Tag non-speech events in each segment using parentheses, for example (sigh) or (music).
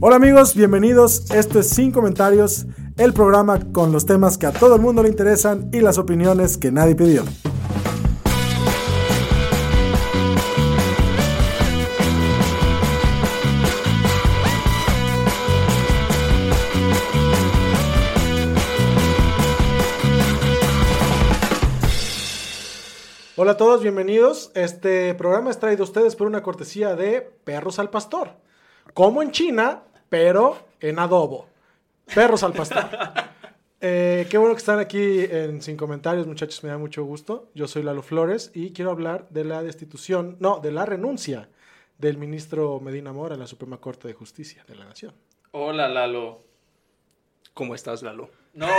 Hola amigos, bienvenidos. Esto es Sin Comentarios, el programa con los temas que a todo el mundo le interesan y las opiniones que nadie pidió. Hola a todos, bienvenidos. Este programa es traído a ustedes por una cortesía de Perros al Pastor. Como en China, pero en adobo. Perros al Pastor. (laughs) Eh, qué bueno que están aquí en Sin Comentarios, muchachos, me da mucho gusto. Yo soy Lalo Flores y quiero hablar de la destitución, no, de la renuncia del ministro Medina Mora a la Suprema Corte de Justicia de la Nación. Hola, Lalo. ¿Cómo estás, Lalo? No, (laughs)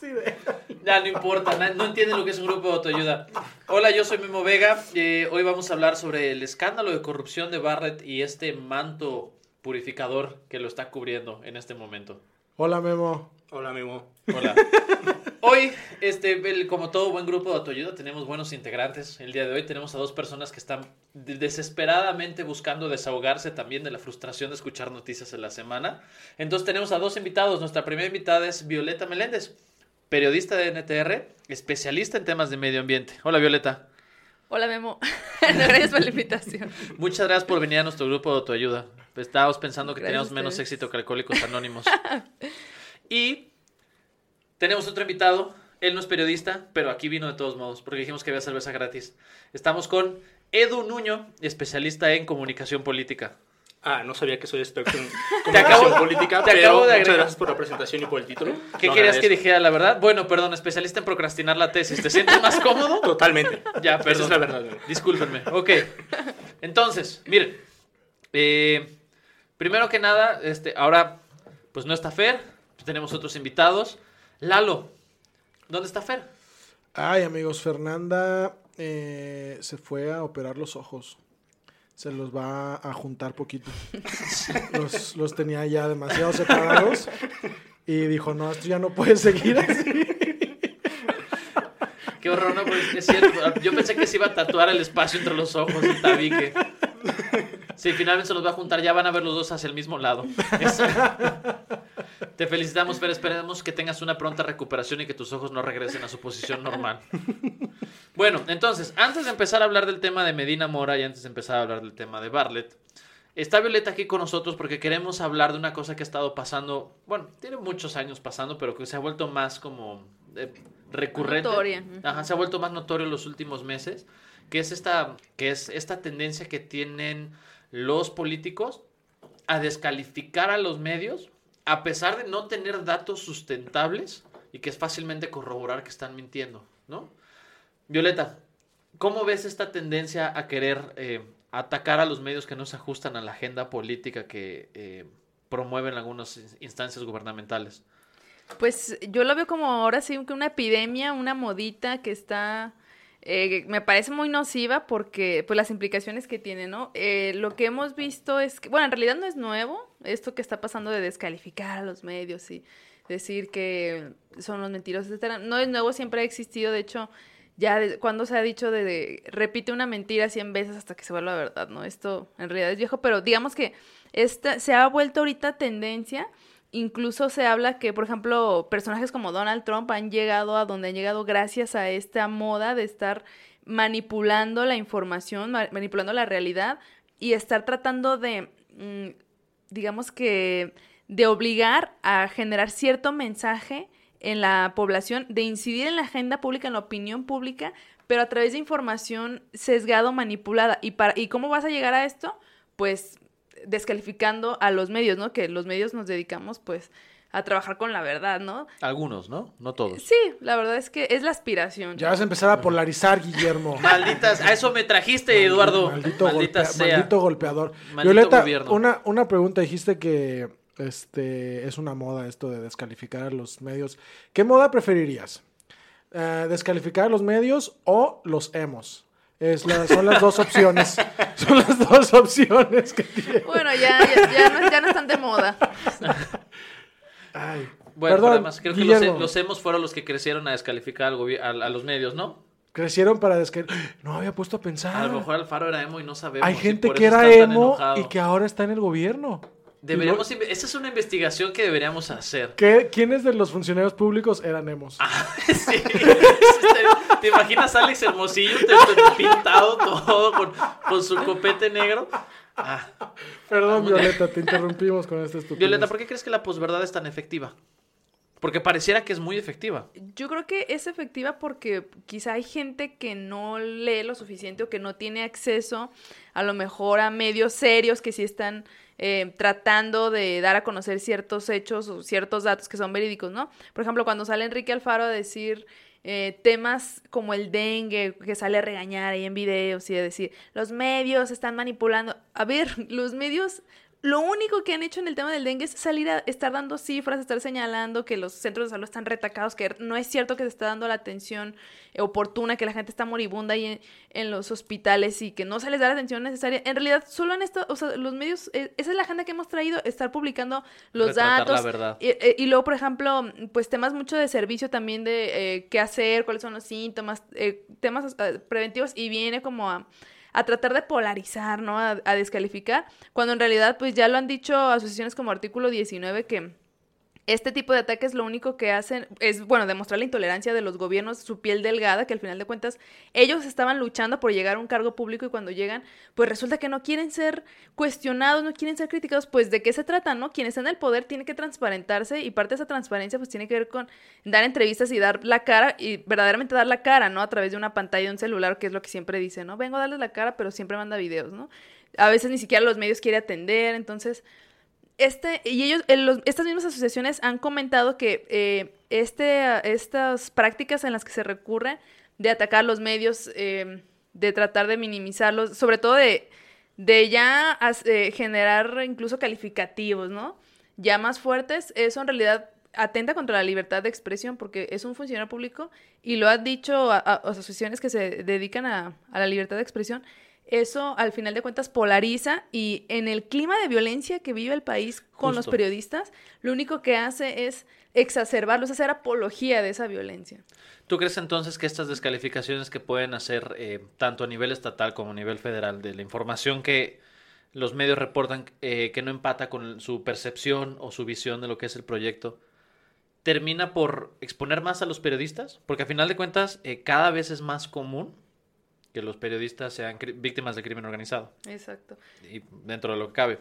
(laughs) ya no importa, na- no entienden lo que es un grupo de autoayuda. Hola, yo soy Memo Vega. eh, hoy vamos a hablar sobre el escándalo de corrupción de Barrett y este manto purificador que lo está cubriendo en este momento. Hola Memo. Hola, Memo. Hola. Hoy, este, el- como todo buen grupo de autoayuda, tenemos buenos integrantes. El día de hoy tenemos a dos personas que están de- desesperadamente buscando desahogarse también de la frustración de escuchar noticias en la semana. Entonces tenemos a dos invitados. Nuestra primera invitada es Violeta Meléndez, periodista de NTR, especialista en temas de medio ambiente. Hola Violeta. Hola Memo, (laughs) gracias por la invitación. Muchas gracias por venir a nuestro grupo de autoayuda. Estábamos pensando que Gracias teníamos menos éxito que Alcohólicos Anónimos. (laughs) y tenemos otro invitado. Él no es periodista, pero aquí vino de todos modos, porque dijimos que había cerveza gratis. Estamos con Edu Nuño, especialista en comunicación política. Ah, no sabía que soy experto en (laughs) acabo- comunicación política, te pero acabo de muchas gracias por la presentación y por el título. ¿Qué querías que dijera la verdad? Bueno, perdón, especialista en procrastinar la tesis. ¿Te sientes más cómodo? (laughs) Totalmente. Ya, Esa perdón. es la verdad. Discúlpenme. Ok. Entonces, miren. eh, primero que nada, este, ahora, pues no está Fer. Tenemos otros invitados. Lalo, ¿dónde está Fer? Ay amigos, Fernanda eh, se fue a operar los ojos. Se los va a juntar poquito. Los, los tenía ya demasiado separados. Y dijo, no, esto ya no puede seguir así. Qué horror, ¿no? Pues, es cierto. Yo pensé que se iba a tatuar el espacio entre los ojos, el tabique. Sí, finalmente se los va a juntar. Ya van a ver los dos hacia el mismo lado. Eso. (laughs) Te felicitamos, Fer. Esperemos que tengas una pronta recuperación y que tus ojos no regresen a su posición normal. Bueno, entonces, antes de empezar a hablar del tema de Medina Mora y antes de empezar a hablar del tema de Bartlett, está Violeta aquí con nosotros porque queremos hablar de una cosa que ha estado pasando, bueno, tiene muchos años pasando, pero que se ha vuelto más como eh, recurrente. Notoria. Ajá, se ha vuelto más notorio en los últimos meses, que es esta, que es esta tendencia que tienen los políticos a descalificar a los medios a pesar de no tener datos sustentables y que es fácilmente corroborar que están mintiendo, ¿no? Violeta, ¿cómo ves esta tendencia a querer eh, atacar a los medios que no se ajustan a la agenda política que eh, promueven algunas in- instancias gubernamentales? Pues yo lo veo como ahora sí una epidemia, una modita que está, eh, me parece muy nociva porque pues las implicaciones que tiene, ¿no? Eh, lo que hemos visto es que, bueno, en realidad no es nuevo esto que está pasando de descalificar a los medios y decir que son los mentirosos, etcétera. No es nuevo, siempre ha existido, de hecho, ya cuando se ha dicho de, de repite una mentira 100 veces hasta que se vuelva verdad, ¿no? Esto en realidad es viejo, pero digamos que esta se ha vuelto ahorita tendencia. Incluso se habla que, por ejemplo, personajes como Donald Trump han llegado a donde han llegado gracias a esta moda de estar manipulando la información, ma- manipulando la realidad y estar tratando de, mm, digamos que, de obligar a generar cierto mensaje en la población, de incidir en la agenda pública, en la opinión pública, pero a través de información sesgado, manipulada. ¿Y, para, ¿Y cómo vas a llegar a esto? Pues descalificando a los medios, ¿no? Que los medios nos dedicamos, pues, a trabajar con la verdad, ¿no? Algunos, ¿no? No todos. Sí, la verdad es que es la aspiración. Ya vas a empezar a polarizar, Guillermo. (laughs) Malditas, a eso me trajiste, Eduardo. Maldito, Maldita golpea- sea. maldito golpeador. Maldito Violeta, gobierno. una, una pregunta. Dijiste que este es una moda esto de descalificar a los medios. ¿Qué moda preferirías? Eh, ¿Descalificar a los medios o los emos? Es la- son las dos opciones. (laughs) Son las dos opciones que tiene. Bueno, ya, ya, ya no, ya no están de moda. Ay, Bueno, perdón, además creo que los, los hemos fueron los que crecieron a descalificar al a, a los medios, ¿no? crecieron para descalificar. (gasps) No había puesto a pensar. A lo mejor Alfaro era emo y no sabemos. Hay gente que era emo y que ahora está en el gobierno. Deberíamos, esa es una investigación que deberíamos hacer. ¿Qué- ¿Quiénes de los funcionarios públicos eran emos? (laughs) Sí. (laughs) Este, ¿Te imaginas a Alex Hermosillo te- te- pintado todo con, con su copete negro? Ah, Perdón, Violeta, te interrumpimos con esta estupidez. Violeta, ¿por qué crees que la posverdad es tan efectiva? Porque pareciera que es muy efectiva. Yo creo que es efectiva porque quizá hay gente que no lee lo suficiente o que no tiene acceso a lo mejor a medios serios que sí están eh, tratando de dar a conocer ciertos hechos o ciertos datos que son verídicos, ¿no? Por ejemplo, cuando sale Enrique Alfaro a decir eh, temas como el dengue, que sale a regañar ahí en videos y a decir, los medios están manipulando. A ver, (laughs) los medios lo único que han hecho en el tema del dengue es salir a estar dando cifras, estar señalando que los centros de salud están retacados, que no es cierto que se está dando la atención oportuna, que la gente está moribunda ahí en, en los hospitales y que no se les da la atención necesaria. En realidad, solo en esto, o sea, los medios, eh, esa es la agenda que hemos traído, estar publicando los Retratar la datos. verdad. Y, eh, y luego, por ejemplo, pues temas mucho de servicio también de eh, qué hacer, cuáles son los síntomas, eh, temas eh, preventivos y viene como a, a tratar de polarizar, ¿no? A, a descalificar, cuando en realidad pues ya lo han dicho asociaciones como Artículo 19 que este tipo de ataques lo único que hacen es, bueno, demostrar la intolerancia de los gobiernos, su piel delgada, que al final de cuentas ellos estaban luchando por llegar a un cargo público y cuando llegan, pues resulta que no quieren ser cuestionados, no quieren ser criticados, pues de qué se trata, ¿no? Quien está en el poder tiene que transparentarse y parte de esa transparencia pues tiene que ver con dar entrevistas y dar la cara y verdaderamente dar la cara, ¿no? A través de una pantalla de un celular, que es lo que siempre dice, ¿no? Vengo a darles la cara, pero siempre manda videos, ¿no? A veces ni siquiera los medios quiere atender, entonces este, y ellos, los- estas mismas asociaciones han comentado que eh, este, estas prácticas en las que se recurre de atacar los medios, eh, de tratar de minimizarlos, sobre todo de, de ya eh, generar incluso calificativos, ¿no? Ya más fuertes, eso en realidad atenta contra la libertad de expresión porque es un funcionario público y lo han dicho a- a asociaciones que se dedican a, a la libertad de expresión. Eso al final de cuentas polariza y en el clima de violencia que vive el país con los periodistas, lo único que hace es exacerbarlos, hacer apología de esa violencia. ¿Tú crees entonces que estas descalificaciones que pueden hacer eh, tanto a nivel estatal como a nivel federal de la información que los medios reportan eh, que no empata con su percepción o su visión de lo que es el proyecto, termina por exponer más a los periodistas? Porque a final de cuentas eh, cada vez es más común que los periodistas sean víctimas de crimen organizado Exacto. y dentro de lo que cabe.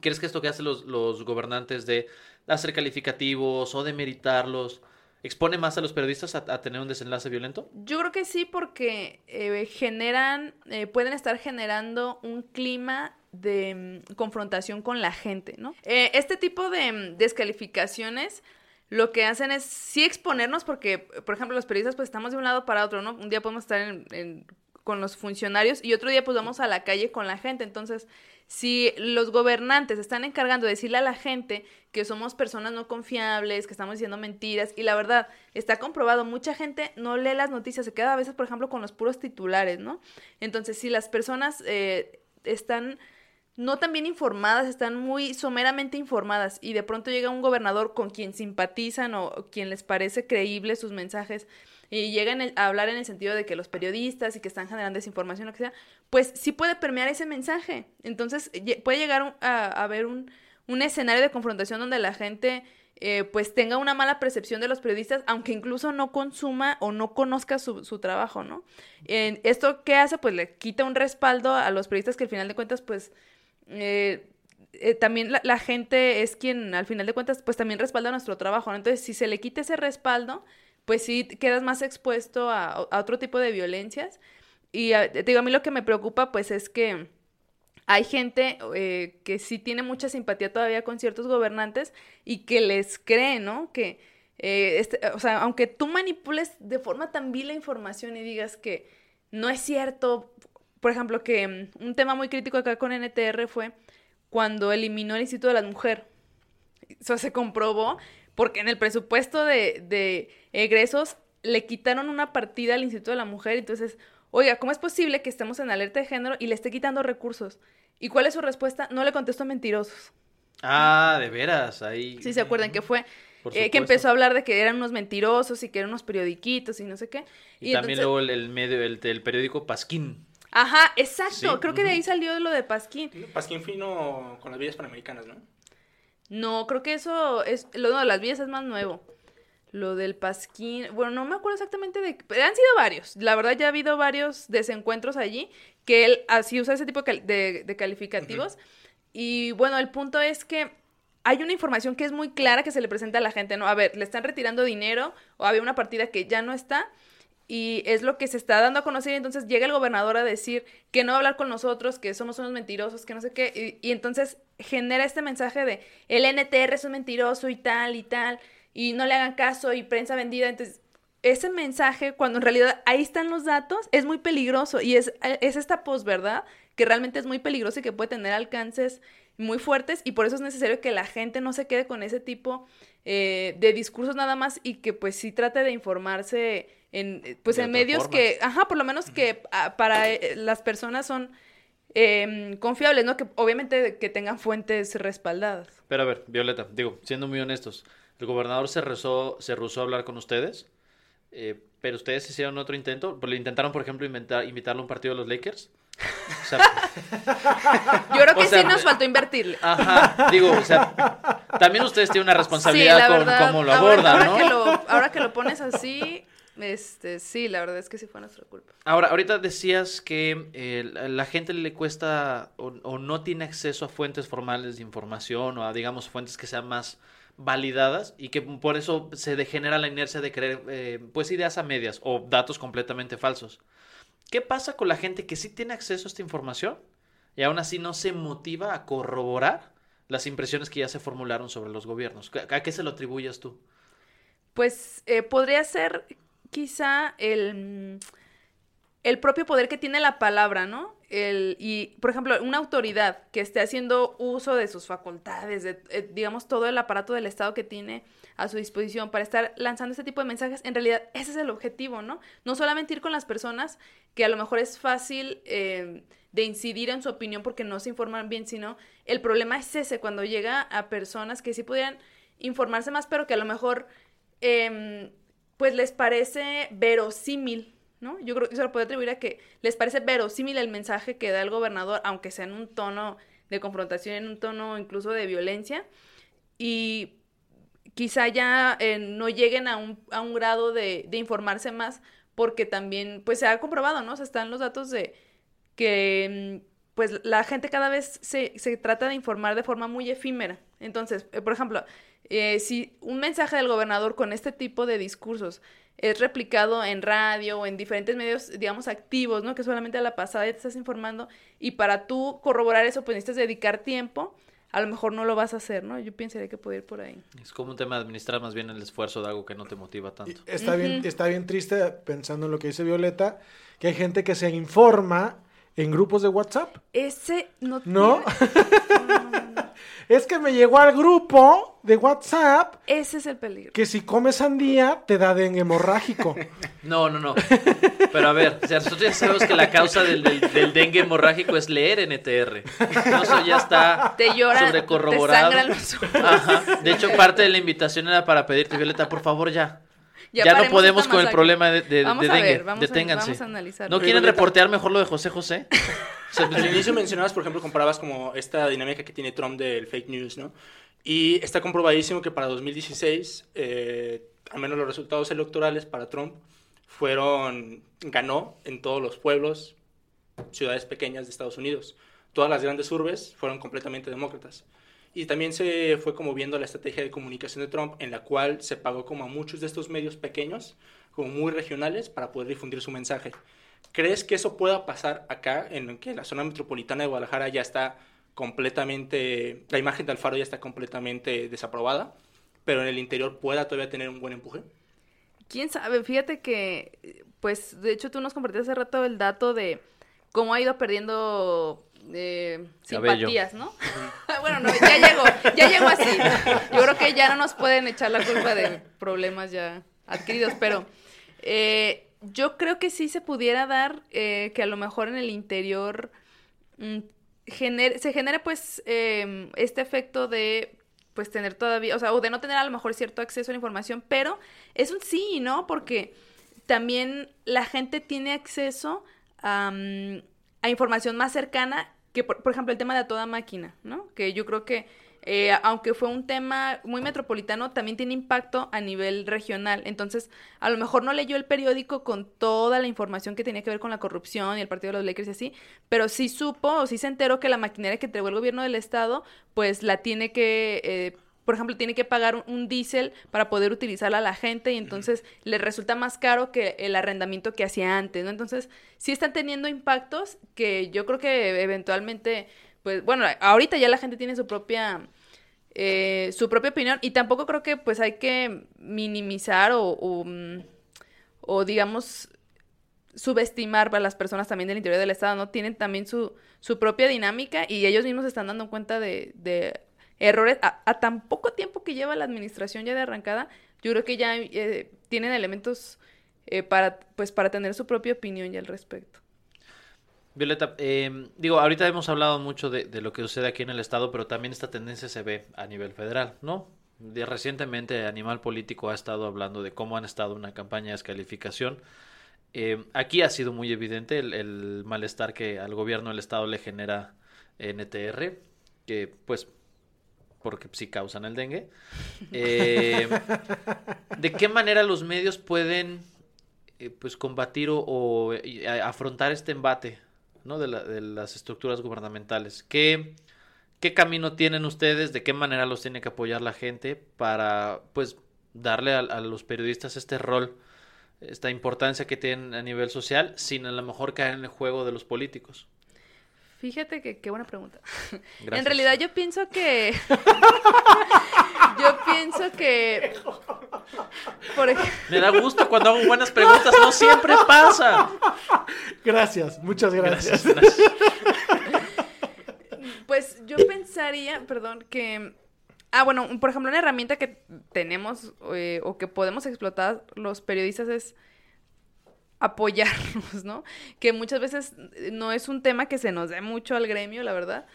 ¿Crees que esto que hacen los, los gobernantes de hacer calificativos o de meritarlos expone más a los periodistas a, a tener un desenlace violento? Yo creo que sí, porque eh, generan, eh, pueden estar generando un clima de mm, confrontación con la gente, ¿no? Eh, este tipo de mm, descalificaciones lo que hacen es sí exponernos porque, por ejemplo, los periodistas pues estamos de un lado para otro, ¿no? Un día podemos estar en- en- con los funcionarios y otro día pues vamos a la calle con la gente. Entonces, si los gobernantes están encargando de decirle a la gente que somos personas no confiables, que estamos diciendo mentiras, y la verdad, está comprobado, mucha gente no lee las noticias, se queda a veces, por ejemplo, con los puros titulares, ¿no? Entonces, si las personas eh, están no tan bien informadas, están muy someramente informadas y de pronto llega un gobernador con quien simpatizan o quien les parece creíble sus mensajes y llegan a hablar en el sentido de que los periodistas y que están generando desinformación, lo que sea, pues sí puede permear ese mensaje. Entonces puede llegar a, haber un, un escenario de confrontación donde la gente eh, pues tenga una mala percepción de los periodistas, aunque incluso no consuma o no conozca su, trabajo, ¿no? ¿Esto qué hace? Pues le quita un respaldo a los periodistas que al final de cuentas pues eh, eh, también la, la gente es quien al final de cuentas pues también respalda nuestro trabajo, ¿no? Entonces si se le quita ese respaldo, pues sí quedas más expuesto a, otro tipo de violencias. Y a- te digo, a mí lo que me preocupa pues es que hay gente eh, que sí tiene mucha simpatía todavía con ciertos gobernantes y que les cree, ¿no? Que, eh, este, o sea, aunque tú manipules de forma tan vil la información y digas que no es cierto, por ejemplo, que mm, un tema muy crítico acá con NTR fue cuando eliminó el Instituto de la Mujer. Eso se comprobó porque en el presupuesto de, de egresos le quitaron una partida al Instituto de la Mujer, entonces oiga, ¿cómo es posible que estemos en alerta de género y le esté quitando recursos? ¿Y cuál es su respuesta? No le contestó mentirosos. Ah, de veras, ahí. Sí, se acuerdan que fue eh, que empezó a hablar de que eran unos mentirosos y que eran unos periodiquitos y no sé qué. Y, también entonces- luego el, el medio, el, el periódico Pasquín. Ajá, exacto. Sí, Creo que de ahí salió lo de Pasquín. Pasquín fino con las villas panamericanas, ¿no? No, creo que eso es. Lo no, de las vías es más nuevo. Lo del Pasquín. Bueno, no me acuerdo exactamente de. pero Han sido varios. La verdad, ya ha habido varios desencuentros allí. Que él así usa ese tipo de calificativos. Y bueno, el punto es que hay una información que es muy clara que se le presenta a la gente, ¿no? A ver, le están retirando dinero o había una partida que ya no está y es lo que se está dando a conocer y entonces llega el gobernador a decir que no va a hablar con nosotros, que somos unos mentirosos, que no sé qué, y, y entonces genera este mensaje de el NTR es un mentiroso y tal y tal, y no le hagan caso y prensa vendida, entonces ese mensaje, cuando en realidad ahí están los datos, es muy peligroso y es, es esta posverdad que realmente es muy peligrosa y que puede tener alcances muy fuertes y por eso es necesario que la gente no se quede con ese tipo eh, de discursos nada más y que pues sí trate de informarse en eh, pues en medios que, ajá, por lo menos que para eh, las personas son eh, confiables, ¿no? Que obviamente que tengan fuentes respaldadas. Pero a ver, Violeta, digo, siendo muy honestos, el gobernador se rezó, se rehusó a hablar con ustedes, eh, pero ustedes hicieron otro intento, pues le intentaron, por ejemplo, inventar, invitarlo a un partido de los Lakers. O sea, (laughs) Yo creo que O sea, sí nos faltó invertirle. ajá, digo, o sea, también ustedes tienen una Sí, responsabilidad la con cómo lo ahora- abordan, ahora, ¿no? Que lo, ahora que lo pones así, este, sí, la verdad es que sí fue nuestra culpa. Ahora, ahorita decías que eh, la la gente le cuesta o, o no tiene acceso a fuentes formales de información o a, digamos, fuentes que sean más validadas y que por eso se degenera la inercia de creer, eh, pues, ideas a medias o datos completamente falsos. ¿Qué pasa con la gente que sí tiene acceso a esta información y aún así no se motiva a corroborar las impresiones que ya se formularon sobre los gobiernos? ¿A a qué se lo atribuyes tú? Pues eh, podría ser quizá el, el propio poder que tiene la palabra, ¿no? El, y, por ejemplo, una autoridad que esté haciendo uso de sus facultades, de, eh, digamos, todo el aparato del Estado que tiene a su disposición para estar lanzando este tipo de mensajes, en realidad ese es el objetivo, ¿no? No solamente ir con las personas que a lo mejor es fácil eh, de incidir en su opinión porque no se informan bien, sino el problema es ese, cuando llega a personas que sí pudieran informarse más, pero que a lo mejor em, pues les parece verosímil, ¿no? Yo creo que eso lo puedo atribuir a que les parece verosímil el mensaje que da el gobernador, aunque sea en un tono de confrontación, en un tono incluso de violencia, y quizá ya eh, no lleguen a un, a un grado de, de informarse más, porque también, pues se ha comprobado, ¿no? O sea, están los datos de que, mm, pues la gente cada vez se, se trata de informar de forma muy efímera. Entonces, eh, por ejemplo, eh, si un mensaje del gobernador con este tipo de discursos es replicado en radio o en diferentes medios, digamos, activos, ¿no? Que solamente a la pasada ya te estás informando y para tú corroborar eso, pues necesitas dedicar tiempo, a lo mejor no lo vas a hacer, ¿no? Yo pensaría que puede ir por ahí. Es como un tema de administrar más bien el esfuerzo de algo que no te motiva tanto. Está, bien, está bien triste pensando en lo que dice Violeta, que hay gente que se informa en grupos de WhatsApp. Ese no ¿No? tiene-. (laughs) (laughs) Es que me llegó al grupo de WhatsApp Ese es el peligro. que si comes sandía te da dengue hemorrágico. (laughs) No, no, no. Pero a ver, o sea, nosotros ya sabemos que la causa del, del- del dengue hemorrágico es leer NTR. No, eso ya está Te llora, sobrecorroborado. te sangran los ojos. Ajá. De hecho, parte de la invitación era para pedirte, Violeta, por favor, ya. Ya, no podemos con el problema de, de- Vamos de a dengue. ver, vamos a- Deténganse. vamos a analizarlo. ¿No quieren reportear mejor lo de José José? (laughs) O sea, Al inicio mencionabas, por ejemplo, comparabas como esta dinámica que tiene Trump del fake news, ¿no? Y está comprobadísimo que para 2016, eh, al menos los resultados electorales para Trump fueron, ganó en todos los pueblos, ciudades pequeñas de Estados Unidos. Todas las grandes urbes fueron completamente demócratas. Y también se fue como viendo la estrategia de comunicación de Trump, en la cual se pagó como a muchos de estos medios pequeños, como muy regionales, para poder difundir su mensaje. ¿Crees que eso pueda pasar acá, en que la zona metropolitana de Guadalajara ya está completamente, la imagen de Alfaro ya está completamente desaprobada, pero en el interior pueda todavía tener un buen empuje? ¿Quién sabe? Fíjate que, pues, de hecho tú nos compartiste hace rato el dato de cómo ha ido perdiendo eh, simpatías, ¿no? (laughs) bueno, no, ya llegó, ya llegó así. Yo creo que ya no nos pueden echar la culpa de problemas ya adquiridos, pero eh, yo creo que sí se pudiera dar eh, que a lo mejor en el interior mm, gener- se genere pues eh, este efecto de pues tener todavía, o sea, o de no tener a lo mejor cierto acceso a la información, pero es un sí, ¿no? Porque también la gente tiene acceso a, mm, a información más cercana que, por, ejemplo, el tema de a toda máquina, ¿no? Que yo creo que, eh, aunque fue un tema muy metropolitano, también tiene impacto a nivel regional. Entonces, a lo mejor no leyó el periódico con toda la información que tenía que ver con la corrupción y el partido de los Lakers y así, pero sí supo o sí se enteró que la maquinaria que entregó el gobierno del estado, pues la tiene que... eh, por ejemplo, tiene que pagar un, diésel para poder utilizarla a la gente y entonces le resulta más caro que el arrendamiento que hacía antes, ¿no? Entonces, sí están teniendo impactos que yo creo que eventualmente, pues, bueno, ahorita ya la gente tiene su propia, eh, su propia opinión y tampoco creo que pues hay que minimizar o, o, mm, o, digamos subestimar a las personas también del interior del estado, ¿no? Tienen también su, su propia dinámica y ellos mismos se están dando cuenta de, de errores a, a tan poco tiempo que lleva la administración ya de arrancada, yo creo que ya eh, tienen elementos eh, para, pues, para tener su propia opinión ya al respecto. Violeta, eh, digo, ahorita hemos hablado mucho de, lo que sucede aquí en el estado, pero también esta tendencia se ve a nivel federal, ¿no? De, recientemente Animal Político ha estado hablando de cómo han estado una campaña de descalificación. Eh, aquí ha sido muy evidente el, el malestar que al gobierno del estado le genera NTR, que pues porque sí causan el dengue. Eh, ¿De qué manera los medios pueden eh, pues combatir o, eh, afrontar este embate ¿no? de las estructuras gubernamentales? ¿Qué, ¿Qué camino tienen ustedes? ¿De qué manera los tiene que apoyar la gente para pues darle a, a los periodistas este rol, esta importancia que tienen a nivel social, sin a lo mejor caer en el juego de los políticos? Fíjate que qué buena pregunta. (laughs) Gracias. En realidad yo pienso que... (laughs) yo pienso que... Por ej- Me da gusto cuando hago buenas preguntas, no siempre pasa. Gracias, muchas gracias. Gracias, gracias. (laughs) Pues yo pensaría, perdón, que... Ah, bueno, por ejemplo, una herramienta que tenemos eh, o que podemos explotar los periodistas es apoyarnos, (laughs) ¿no? Que muchas veces eh, no es un tema que se nos dé mucho al gremio, la verdad.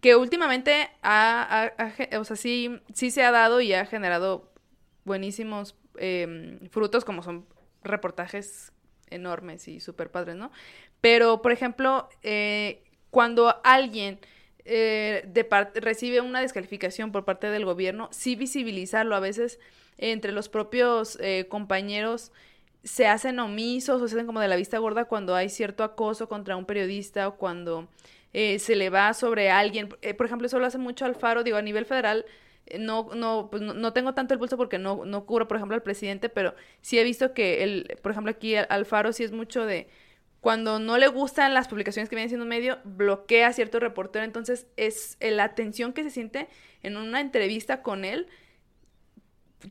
Que últimamente ha, o sea, sí, sí se ha dado y ha generado buenísimos eh, frutos, como son reportajes enormes y súper padres, ¿no? Pero, por ejemplo, eh, cuando alguien eh, de recibe una descalificación por parte del gobierno, sí visibilizarlo a veces entre los propios eh, compañeros se hacen omisos o se hacen como de la vista gorda cuando hay cierto acoso contra un periodista o cuando eh, se le va sobre alguien. Eh, por ejemplo, eso lo hace mucho Alfaro, digo, a nivel federal. eh, No, no, pues no, tengo tanto el pulso porque no, no cubro, por ejemplo, al presidente, pero sí he visto que, el, por ejemplo, aquí Al- Alfaro sí es mucho de cuando no le gustan las publicaciones que vienen siendo un medio, bloquea a cierto reportero. Entonces, es eh, la tensión que se siente en una entrevista con él.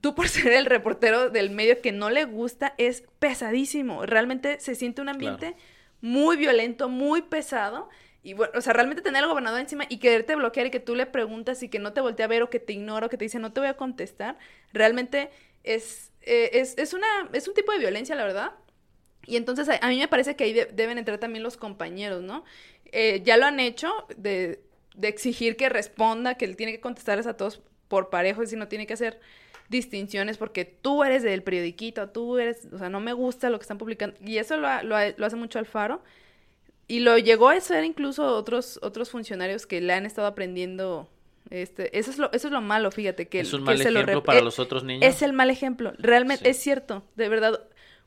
Tú por (laughs) ser el reportero del medio que no le gusta, es pesadísimo. Realmente se siente un ambiente muy violento, muy pesado. Y bueno, o sea, realmente tener al gobernador encima y quererte bloquear y que tú le preguntas y que no te voltee a ver o que te ignora o que te dice no te voy a contestar, realmente es, eh, es, es, una, es un tipo de violencia, la verdad. Y entonces a, a mí me parece que ahí de- deben entrar también los compañeros, ¿no? Eh, ya lo han hecho de, de exigir que responda, que él tiene que contestarles a todos por parejo, y si no tiene que hacer distinciones porque tú eres del periodiquito, tú eres, o sea, no me gusta lo que están publicando. Y eso lo, ha- lo, ha- lo hace mucho Alfaro. Y lo llegó a hacer incluso otros, otros funcionarios que le han estado aprendiendo. Este, eso es lo, eso es lo malo, fíjate, que Es un que mal lo ejemplo para eh, los otros niños. es el mal ejemplo. Realmente Sí. es cierto, de verdad.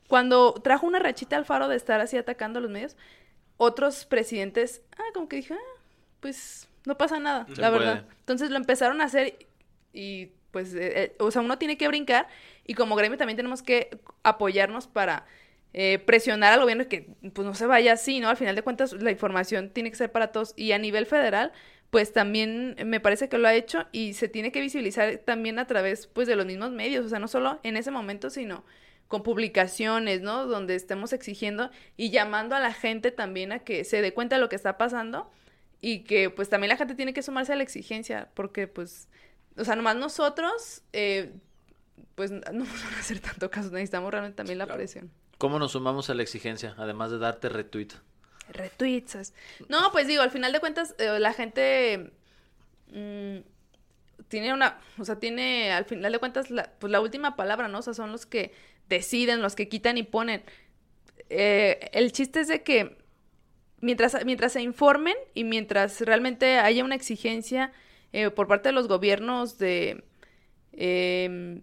Cuando trajo una rachita al faro de estar así atacando a los medios, otros presidentes, ah, como que dije, ah, pues no pasa nada, Se la puede. verdad. Entonces lo empezaron a hacer y pues, eh, eh, o sea, uno tiene que brincar y como gremio también tenemos que apoyarnos para eh, presionar al gobierno que pues no se vaya así, ¿no? Al final de cuentas la información tiene que ser para todos y a nivel federal pues también me parece que lo ha hecho y se tiene que visibilizar también a través pues de los mismos medios, o sea, no solo en ese momento, sino con publicaciones, ¿no? Donde estemos exigiendo y llamando a la gente también a que se dé cuenta de lo que está pasando y que pues también la gente tiene que sumarse a la exigencia porque pues, o sea, nomás nosotros, eh, pues no nos van a hacer tanto caso, necesitamos realmente también la presión. ¿Cómo nos sumamos a la exigencia? Además de darte retweet. Retweets. No, pues digo, al final de cuentas, eh, la gente mm, tiene una, o sea, tiene al final de cuentas la, pues la última palabra, ¿no? O sea, son los que deciden, los que quitan y ponen. Eh, el chiste es de que mientras, mientras se informen y mientras realmente haya una exigencia eh, por parte de los gobiernos de, em,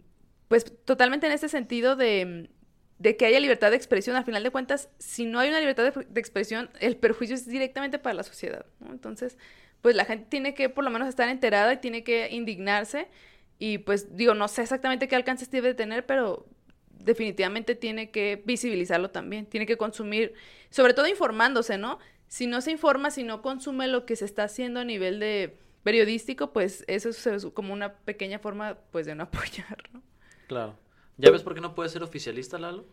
pues totalmente en ese sentido de, de que haya libertad de expresión, al final de cuentas, si no hay una libertad de, expresión, el perjuicio es directamente para la sociedad, ¿no? Entonces, pues la gente tiene que por lo menos estar enterada y tiene que indignarse y pues digo, no sé exactamente qué alcances debe de tener, pero definitivamente tiene que visibilizarlo también, tiene que consumir, sobre todo informándose, ¿no? Si no se informa, si no consume lo que se está haciendo a nivel de periodístico, pues eso es como una pequeña forma pues de no (laughs) apoyar, ¿no? Claro. ¿Ya ves por qué no puedes ser oficialista, Lalo?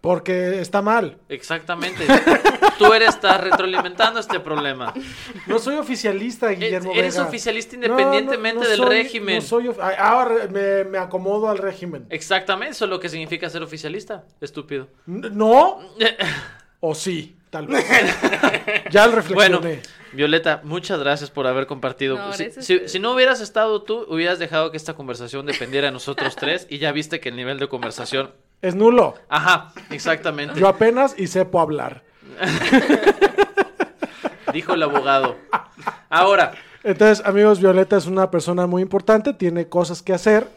Porque está mal. Exactamente. Tú eres, estás retroalimentando este problema. No soy oficialista, Guillermo. Eres Vega. oficialista No, no, independientemente no del soy- régimen. no soy ah, Ahora me, me acomodo al régimen. Exactamente, eso es lo que significa ser oficialista. Estúpido. ¿No? (laughs) ¿O sí? Tal vez. ya lo reflexioné. Bueno, Violeta, muchas gracias por haber compartido. No, si no hubieras estado tú, hubieras dejado que esta conversación dependiera de nosotros (laughs) tres y ya viste que el nivel de conversación... Es nulo. Ajá, exactamente. Yo apenas y sepo hablar. (laughs) Dijo el abogado. Ahora, Entonces, amigos, Violeta es una persona muy importante, tiene cosas que hacer.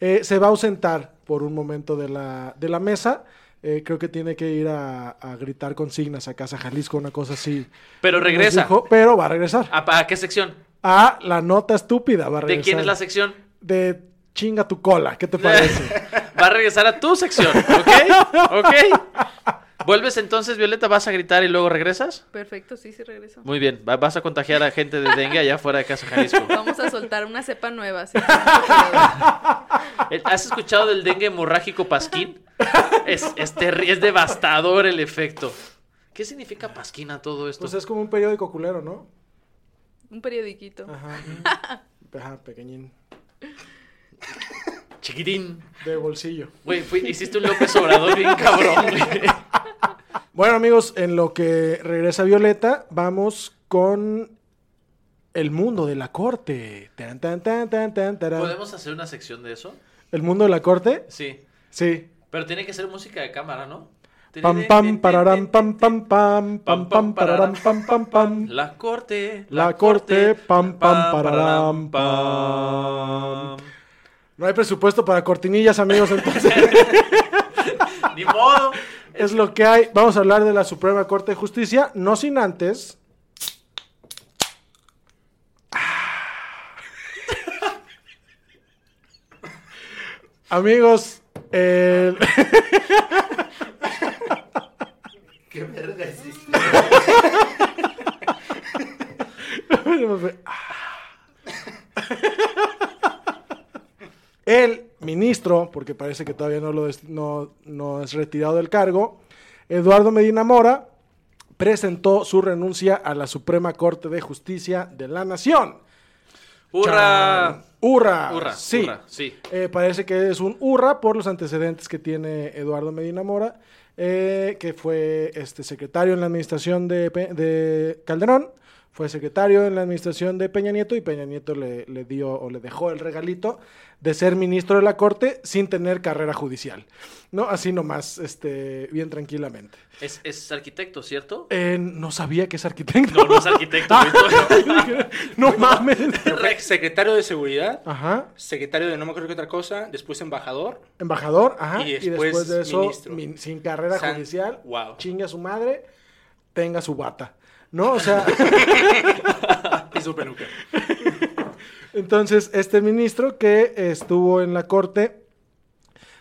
Eh, se va a ausentar por un momento de la, de la mesa. Eh, creo que tiene que ir a, a gritar consignas a Casa Jalisco, una cosa así. pero regresa. dijo, pero va a regresar. ¿A, a qué sección? A la nota estúpida va a ¿De regresar. quién es la sección? De chinga tu cola, ¿qué te parece? (laughs) Va a regresar a tu sección, ¿ok? (laughs) ¿Ok? ¿Vuelves entonces, Violeta? ¿Vas a gritar y luego regresas? Perfecto, sí, sí regreso. Muy bien, va- vas a contagiar a gente de dengue allá fuera de Casa Jalisco. (laughs) Vamos a soltar una cepa nueva, sí. ¿Has escuchado del dengue hemorrágico pasquín? Es, es, terri- es devastador el efecto. ¿Qué significa pasquina todo esto? pues es como un periódico culero, ¿no? Un periodiquito. Ajá. (laughs) Ajá, pequeñín. Chiquitín. De bolsillo. Güey, hiciste un López Obrador bien cabrón, güey. Bueno, amigos, en lo que regresa Violeta, vamos con el mundo de la corte. Tan, tan, tan, tan, tan, tarán. ¿Podemos hacer una sección de eso? ¿El mundo de la corte? Sí. Sí. Pero tiene que ser música de cámara, ¿no? Pam, pam, pararam, pam, pam, pam, pam, pam, pararam, pam, pam, pam. La corte. La corte, pam, pam, pararam, pam. No hay presupuesto para cortinillas, amigos, entonces (laughs) Ni modo. es lo que hay. Vamos a hablar de la Suprema Corte de Justicia, no sin antes. Amigos, el... (laughs) El ministro, porque parece que todavía no, lo es, no, no es retirado del cargo, Eduardo Medina Mora, presentó su renuncia a la Suprema Corte de Justicia de la Nación. ¡Hurra! ¡Hurra! Hurra, Sí. hurra, sí. Eh, parece que es un hurra por los antecedentes que tiene Eduardo Medina Mora, eh, que fue este secretario en la administración de, de Calderón, fue secretario en la administración de Peña Nieto y Peña Nieto le, le dio o le dejó el regalito de ser ministro de la Corte sin tener carrera judicial, ¿no? Así nomás, este, bien tranquilamente. Es, es arquitecto, ¿cierto? Eh, no sabía que es arquitecto. No, no es arquitecto. (laughs) güey. no mames. (laughs) Secretario de seguridad, Ajá. secretario de no me acuerdo qué otra cosa, después embajador. Embajador, ajá. Y Y después, después de eso, ministro. min- sin carrera San- judicial, Wow. chingue a su madre, tenga su bata. ¿No? O sea, (laughs) Y su peluca. entonces, este ministro que estuvo en la corte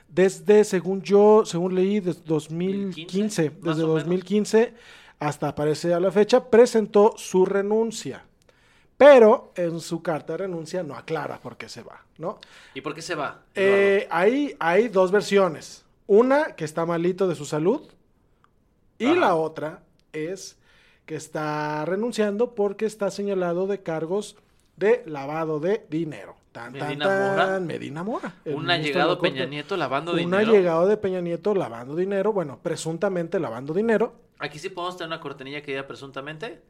desde, según yo, según leí, desde 2015, más desde o menos. 2015 hasta aparece a la fecha, presentó su renuncia. Pero en su carta de renuncia no aclara por qué se va, ¿no? ¿Y por qué se va? Eh, hay, hay dos versiones. Una que está malito de su salud y Ajá. la otra es que está renunciando porque está señalado de cargos de lavado de dinero. Tan, Medina tan, Mora. Medina Mora. Un allegado. Peña Nieto lavando Un dinero. allegado de Peña Nieto lavando dinero, bueno, presuntamente lavando dinero. Aquí sí podemos tener una cortinilla que diga presuntamente.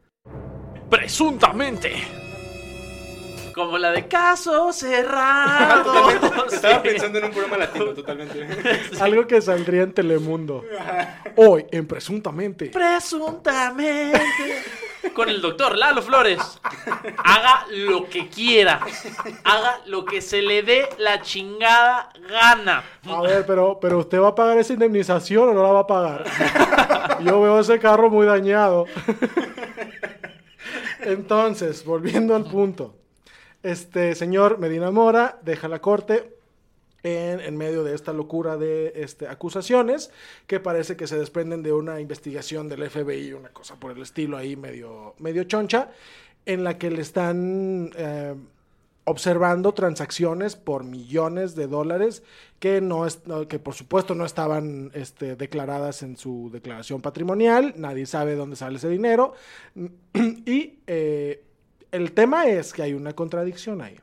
¡Presuntamente! Como la de caso cerrado. (laughs) Estaba pensando en un programa latino, totalmente. Algo que saldría en Telemundo. (laughs) Hoy, en Presuntamente. Presuntamente. Con el doctor Lalo Flores. Haga lo que quiera. Haga lo que se le dé la chingada gana. A ver, pero, pero usted va a pagar esa indemnización o no la va a pagar. (laughs) Yo veo ese carro muy dañado. Entonces, volviendo al punto. Este señor Medina Mora deja la corte en, en medio de esta locura de este, acusaciones que parece que se desprenden de una investigación del FBI, una cosa por el estilo ahí medio, medio choncha, en la que le están eh, observando transacciones por millones de dólares que no es, que por supuesto no estaban este, declaradas en su declaración patrimonial, nadie sabe dónde sale ese dinero y eh, el tema es que hay una contradicción ahí,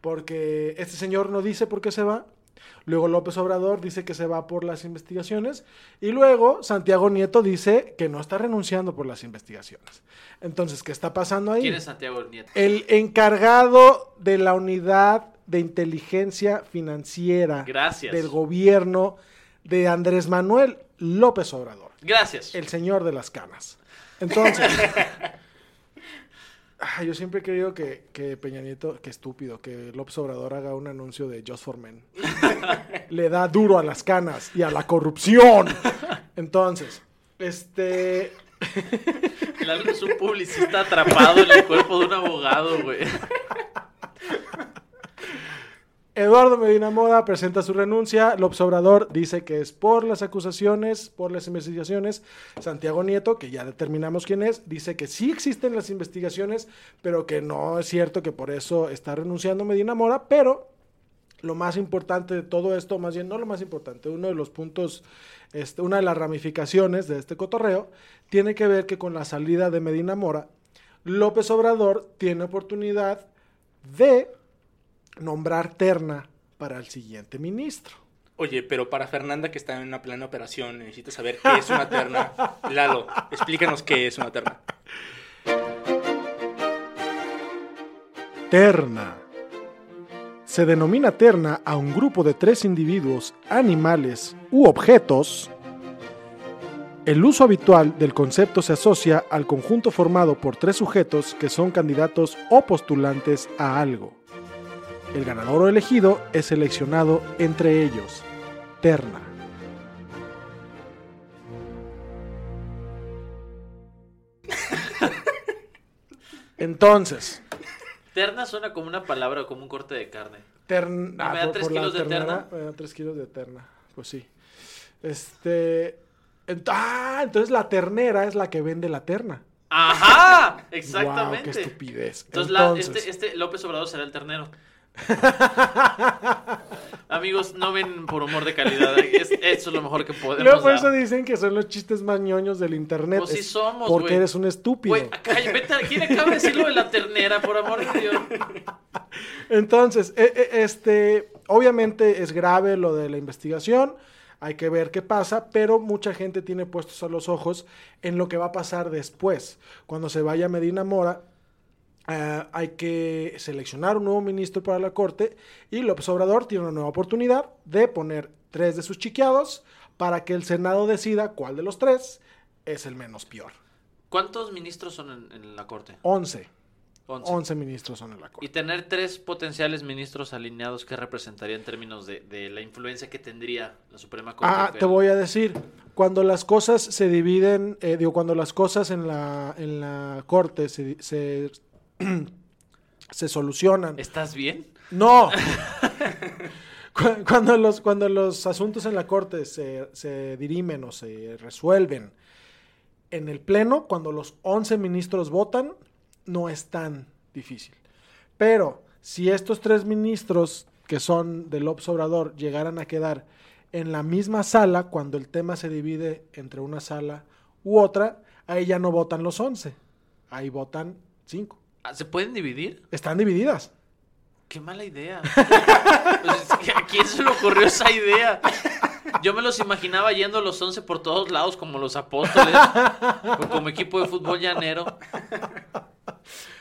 porque este señor no dice por qué se va, luego López Obrador dice que se va por las investigaciones y luego Santiago Nieto dice que no está renunciando por las investigaciones. Entonces, ¿qué está pasando ahí? ¿Quién es Santiago Nieto? El encargado de la unidad de inteligencia financiera Gracias. del gobierno de Andrés Manuel López Obrador, Gracias. el señor de las canas. Entonces, (laughs) ah, yo siempre he creído que, que Peña Nieto, que estúpido, que López Obrador haga un anuncio de Just for Men. (laughs) Le da duro a las canas y a la corrupción. Entonces, este, Lalo es un publicista atrapado en el cuerpo de un abogado, güey. (laughs) Eduardo Medina Mora presenta su renuncia. López Obrador dice que es por las acusaciones, por las investigaciones. Santiago Nieto, que ya determinamos quién es, dice que sí existen las investigaciones, pero que no es cierto que por eso está renunciando Medina Mora. Pero lo más importante de todo esto, más bien no lo más importante, uno de los puntos, este, una de las ramificaciones de este cotorreo, tiene que ver que con la salida de Medina Mora, López Obrador tiene oportunidad de nombrar terna para el siguiente ministro. Oye, pero para Fernanda que está en una plena operación, necesita saber qué es una terna. (laughs) Lalo, explícanos qué es una terna. Terna. Se denomina terna a un grupo de tres individuos, animales u objetos. El uso habitual del concepto se asocia al conjunto formado por tres sujetos que son candidatos o postulantes a algo. El ganador o elegido es seleccionado entre ellos. Terna. Entonces, Terna suena como una palabra o como un corte de carne. terna. ¿Me da por- tres por la kilos de terna? Me da tres kilos de terna. Pues sí. Este. ent- ah, entonces la ternera es la que vende la terna. ¡Ajá! Wow, Exactamente. qué estupidez. Entonces, la- Entonces, este, este López Obrador será el ternero. (laughs) Amigos, no ven por humor de calidad. Es, eso es lo mejor que podemos Luego por eso dicen que son los chistes más ñoños del internet. Pues sí somos, Porque eres un estúpido. Güey, acá, vete, ¿quién acaba de decir lo de la ternera, por amor de Dios? (laughs) Entonces, e- e- este, obviamente es grave lo de la investigación, hay que ver qué pasa, pero mucha gente tiene puestos a los ojos en lo que va a pasar después. Cuando se vaya Medina Mora, eh, hay que seleccionar un nuevo ministro para la Corte y López Obrador tiene una nueva oportunidad de poner tres de sus chiqueados para que el Senado decida cuál de los tres es el menos peor. ¿Cuántos ministros son en, en la corte? Once. Once. Once ministros son en la Corte. Y tener tres potenciales ministros alineados, ¿qué representaría en términos de, de la influencia que tendría la Suprema Corte? Ah, te voy a decir, cuando las cosas se dividen, eh, digo, cuando las cosas en la, en la corte se, se, (clears throat) se solucionan. ¿Estás bien? No. (laughs) (laughs) Cu- Cuando los, cuando los asuntos en la Corte se, se dirimen o se resuelven en el Pleno, cuando los 11 ministros votan, no es tan difícil. Pero si estos tres ministros que son del López Obrador llegaran a quedar en la misma sala cuando el tema se divide entre una sala u otra, ahí ya no votan los 11, ahí votan 5. Ah, ¿Se pueden dividir? Están divididas. Qué mala idea. (laughs) Pues ¿A quién se le ocurrió esa idea? Yo me los imaginaba yendo los 11 por todos lados como los apóstoles, o como equipo de fútbol llanero.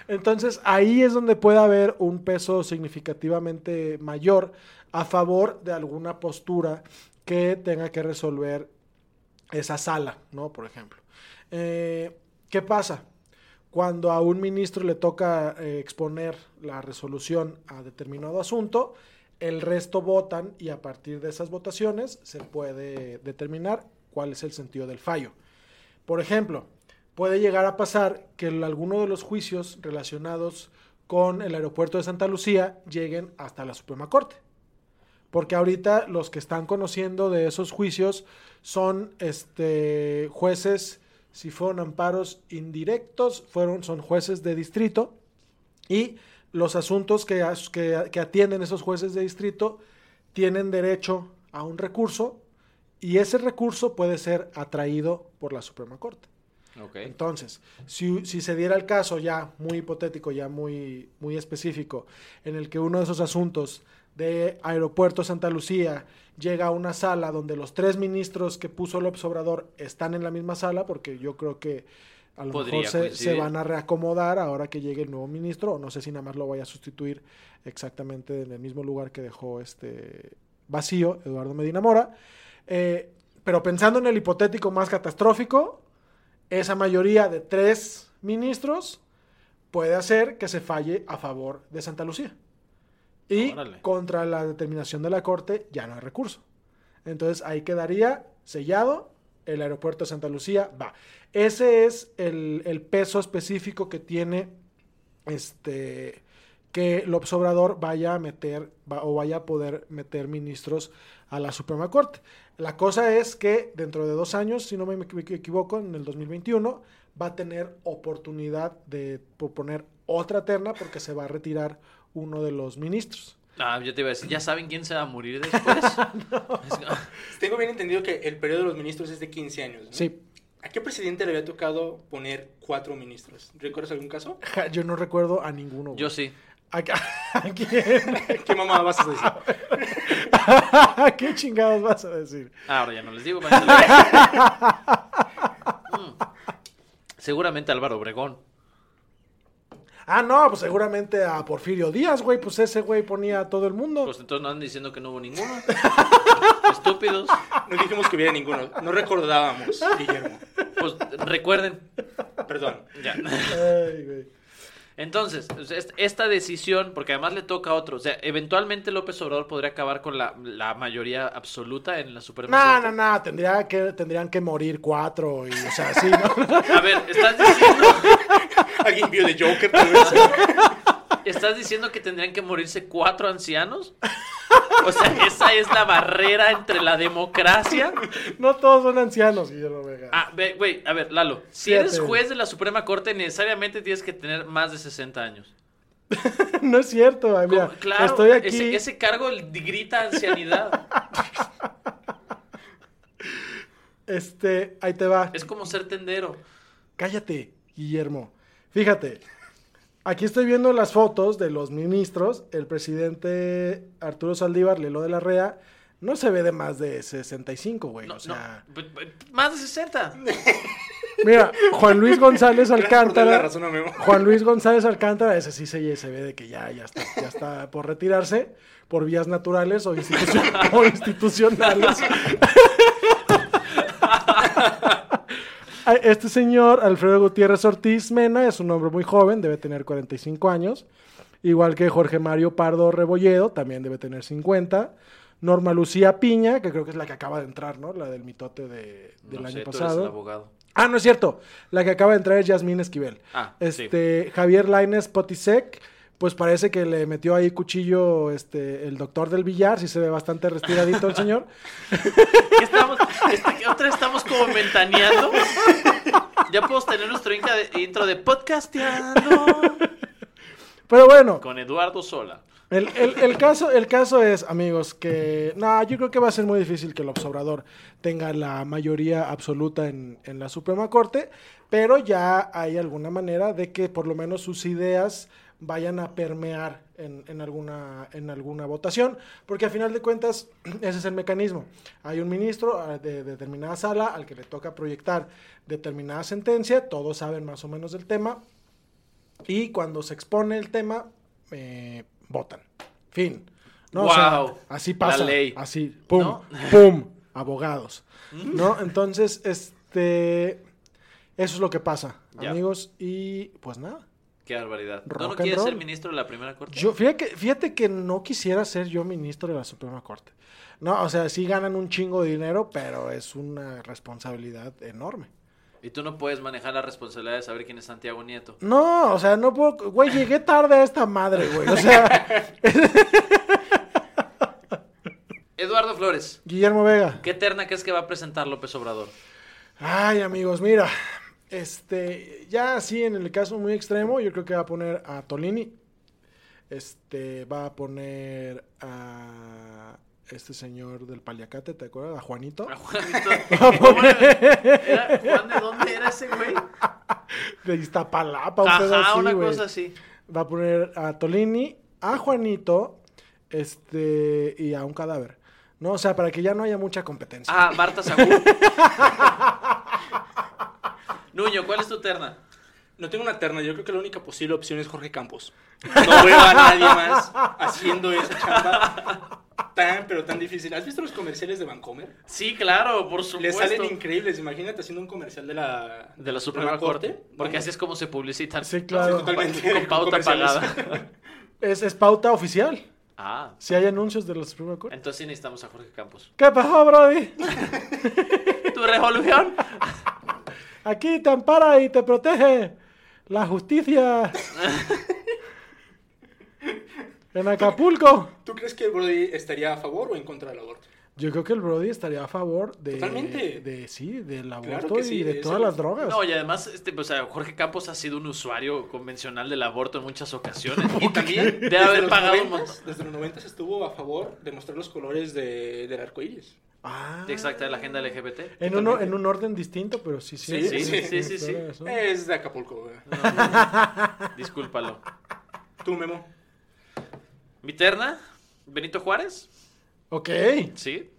Entonces ahí es donde puede haber un peso significativamente mayor a favor de alguna postura que tenga que resolver esa sala, ¿no? Por ejemplo. Eh, ¿Qué pasa? Cuando a un ministro le toca eh, exponer la resolución a determinado asunto, el resto votan y a partir de esas votaciones se puede determinar cuál es el sentido del fallo. Por ejemplo, puede llegar a pasar que alguno de los juicios relacionados con el aeropuerto de Santa Lucía lleguen hasta la Suprema Corte. Porque ahorita los que están conociendo de esos juicios son este, jueces, si fueron amparos indirectos, fueron, son jueces de distrito. Y los asuntos que, que- que atienden esos jueces de distrito tienen derecho a un recurso y ese recurso puede ser atraído por la Suprema Corte. Entonces, si, si se diera el caso ya muy hipotético, ya muy, muy específico, en el que uno de esos asuntos de Aeropuerto Santa Lucía llega a una sala donde los tres ministros que puso López Obrador están en la misma sala, porque yo creo que a lo Podría mejor se van a reacomodar ahora que llegue el nuevo ministro, o no sé si nada más lo vaya a sustituir exactamente en el mismo lugar que dejó este vacío Eduardo Medina Mora. Eh, pero pensando en el hipotético más catastrófico, esa mayoría de tres ministros puede hacer que se falle a favor de Santa Lucía. Y Órale. contra la determinación de la Corte ya no hay recurso. Entonces ahí quedaría sellado, el aeropuerto de Santa Lucía va. Ese es el, el peso específico que tiene este que López Obrador vaya a meter va- o vaya a poder meter ministros a la Suprema Corte. La cosa es que dentro de dos años, si no me equi- equivoco, en el 2021, va a tener oportunidad de proponer otra terna porque se va a retirar uno de los ministros. Ah, yo te iba a decir, ¿ya saben quién se va a morir después? (laughs) Es- Tengo bien entendido que el periodo de los ministros es de 15 años. ¿no? Sí, ¿A qué presidente le había tocado poner cuatro ministros? ¿Recuerdas algún caso? ja, yo no recuerdo a ninguno. güey. Yo sí. ¿A, quién? (laughs) ¿Qué mamá vas a decir? (laughs) ¿A qué chingados vas a decir? Ah, ahora ya no les digo. Mm. Seguramente Álvaro Obregón. Ah, no, pues seguramente a Porfirio Díaz, güey. Pues ese güey ponía a todo el mundo. Pues entonces no andan diciendo que no hubo ninguno. (laughs) Estúpidos. No dijimos que hubiera ninguno. No recordábamos, Guillermo. Pues recuerden. Perdón. Ya. Ay, güey. Entonces, est- esta decisión, porque además le toca a otro, o sea, eventualmente López Obrador podría acabar con la, la mayoría absoluta en la Suprema No, Corte. no, no, tendría que, tendrían que morir cuatro y, o sea, sí, ¿no? (laughs) A ver, ¿estás diciendo, (laughs) ¿Alguien vio de Joker? tal vez? (laughs) ¿estás diciendo que tendrían que morirse cuatro ancianos? O sea, esa es la barrera entre la democracia. No todos son ancianos, Guillermo Vega. Ah, güey, a ver, Lalo, si eres juez de la Suprema Corte, necesariamente tienes que tener más de 60 años. (laughs) No es cierto, mira, claro, estoy aquí. ese, ese cargo grita ancianidad. (laughs) Este, ahí te va. Es como ser tendero. Cállate, Guillermo. Fíjate, aquí estoy viendo las fotos de los ministros. El presidente Arturo Saldívar, Lelo de la Rea, no se ve de más de 65, güey. No, o sea, no, más de 60. (laughs) mira, Juan Luis González Alcántara. razón. Juan Luis González Alcántara, ese sí se, se ve de que ya, ya, está, ya está por retirarse por vías naturales o, institucio- (laughs) o institucionales. (laughs) Ay, Este señor, Alfredo Gutiérrez Ortiz Mena, es un hombre muy joven, debe tener 45 años. Igual que Jorge Mario Pardo Rebolledo, también debe tener 50. Norma Lucía Piña, que creo que es la que acaba de entrar, ¿no? La del mitote de- del No año sé, tú eres pasado. el abogado. Ah, no es cierto. La que acaba de entrar es Yasmín Esquivel. Ah, este, Javier Laines Potisek, pues parece que le metió ahí cuchillo este, el doctor del billar, sí se ve bastante restiradito el señor. ¿Qué (laughs) estamos, este, ¿qué otra estamos como ventaneando? Ya podemos tener nuestro intro de podcasteando Pero bueno, con Eduardo Sola. el, el- el caso, el caso es, amigos, que no, yo creo que va a ser muy difícil que el observador tenga la mayoría absoluta en, en la Suprema Corte, pero ya hay alguna manera de que por lo menos sus ideas vayan a permear en, en alguna, en alguna votación, porque a final de cuentas (clears throat) ese es el mecanismo. Hay un ministro ah, de, de determinada sala al que le toca proyectar determinada sentencia, todos saben más o menos del tema, y cuando se expone el tema, eh, votan. Fin. ¿no? O sea, Guau, así la pasa. ley. Así, pum, ¿No? (laughs) pum, abogados. ¿No? Entonces, este. Eso es lo que pasa, amigos. Y pues nada. Qué barbaridad. ¿No, Rock no quieres ser ministro de la primera corte? Yo, fíjate, que, fíjate que no quisiera ser yo ministro de la Suprema Corte. No, o sea, sí ganan un chingo de dinero, pero es una responsabilidad enorme. Y tú no puedes manejar la responsabilidad de saber quién es Santiago Nieto. No, o sea, no puedo. Güey, llegué tarde a esta madre, güey. O sea, (laughs) Eduardo Flores, Guillermo Vega. ¿qué terna crees que va a presentar López Obrador? Ay, amigos, mira. Este, ya así en el caso muy extremo, yo creo que va a poner a Tolini. Este, va a poner a este señor del paliacate, ¿te acuerdas? A Juanito. A Juanito. (laughs) ¿Cómo era? ¿Era- ¿Juan de dónde era ese güey? De Iztapalapa, un Ajá, así, una güey. cosa así. Va a poner a Tolini, a Juanito, este, y a un cadáver. No, o sea, para que ya no haya mucha competencia. Ah, Marta Sagún. (laughs) Nuño, ¿cuál es tu terna? No tengo una terna, yo creo que la única posible opción es Jorge Campos. No veo a nadie más haciendo esa chamba tan, pero tan difícil. ¿Has visto los comerciales de Vancomer? Sí, claro, por Le supuesto. salen increíbles, imagínate haciendo un comercial de la, De la Suprema Corte. Porque así es como se publicitan. Sí, claro. totalmente. Con pauta pagada. (laughs) Es, es pauta oficial. Ah, Si hay anuncios de la Suprema Corte. entonces sí necesitamos a Jorge Campos. ¿Qué pasó, Brody? (laughs) ¿Tu resolución? (laughs) Aquí te ampara y te protege la justicia. (laughs) en Acapulco. ¿Tú crees que el Brody estaría a favor o en contra del aborto? Yo creo que el Brody estaría a favor de, Totalmente. de sí, del aborto Claro y de de todas las drogas. No, y además, este, o sea, Jorge Campos ha sido un usuario convencional del aborto en muchas ocasiones. (laughs) Y también Debe haber pagado un 90s, montón. Desde los 90 estuvo a favor de mostrar los colores de, del arco iris. Ah, Exacta, de la agenda LGBT. en, uno, en un orden distinto, pero sí, sí. Sí, sí, sí, sí, sí. Es de Acapulco, güey. Discúlpalo. Tú, Memo. ¿Mi terna? ¿Benito Juárez? Ok, Sí.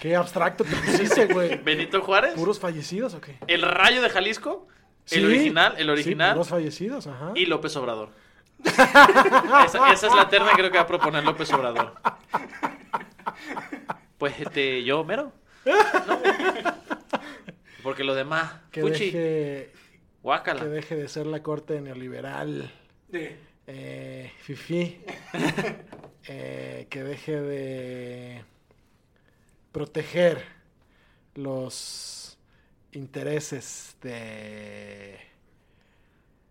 qué abstracto te pusiste, güey. (laughs) ¿Benito Juárez? ¿Puros fallecidos o qué? ¿El Rayo de Jalisco? ¿El Sí, original? ¿El sí, original? puros fallecidos, ajá. y López Obrador. (laughs) esa, esa es la terna que creo que va a proponer López Obrador. (laughs) Pues este, yo mero. ¿No? (laughs) Porque lo demás, Que fuchi, deje, guácala. que deje de ser la corte neoliberal. Eh, fifi, (laughs) eh, que deje de proteger los intereses de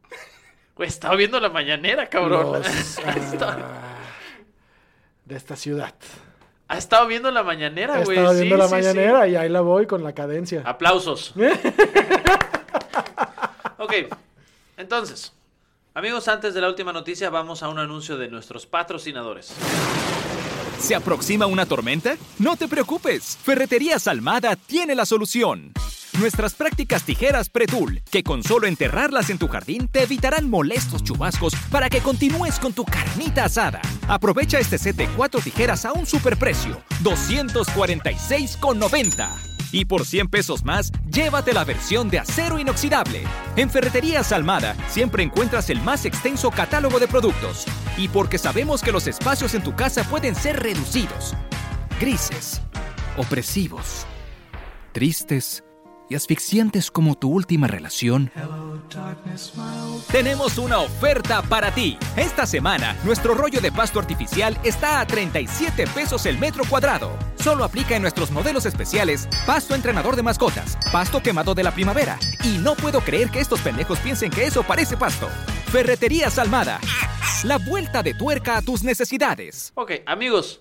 (laughs) Güey, estaba viendo la mañanera, cabrón. los, ah, de esta ciudad. Ha estado viendo la mañanera, güey. Estaba viendo Sí, la sí, sí. mañanera y ahí la voy con la cadencia. Aplausos. (laughs) ok, entonces, amigos, antes de la última noticia, vamos a un anuncio de nuestros patrocinadores. ¿Se aproxima una tormenta? No te preocupes, Ferreterías Almada tiene la solución. Nuestras prácticas tijeras Pretul, que con solo enterrarlas en tu jardín te evitarán molestos chubascos para que continúes con tu carnita asada. Aprovecha este set de cuatro tijeras a un superprecio, 246,90. Y por 100 pesos más, llévate la versión de acero inoxidable. En Ferreterías Almada siempre encuentras el más extenso catálogo de productos. Y porque sabemos que los espacios en tu casa pueden ser reducidos, grises, opresivos, tristes y asfixiantes como tu última relación. Tenemos una oferta para ti. Esta semana, nuestro rollo de pasto artificial está a 37 pesos el metro cuadrado. Solo aplica en nuestros modelos especiales Pasto entrenador de mascotas, Pasto quemado de la primavera. Y no puedo creer que estos pendejos piensen que eso parece pasto. Ferreterías Almada. damos la vuelta de tuerca a tus necesidades. Ok, amigos,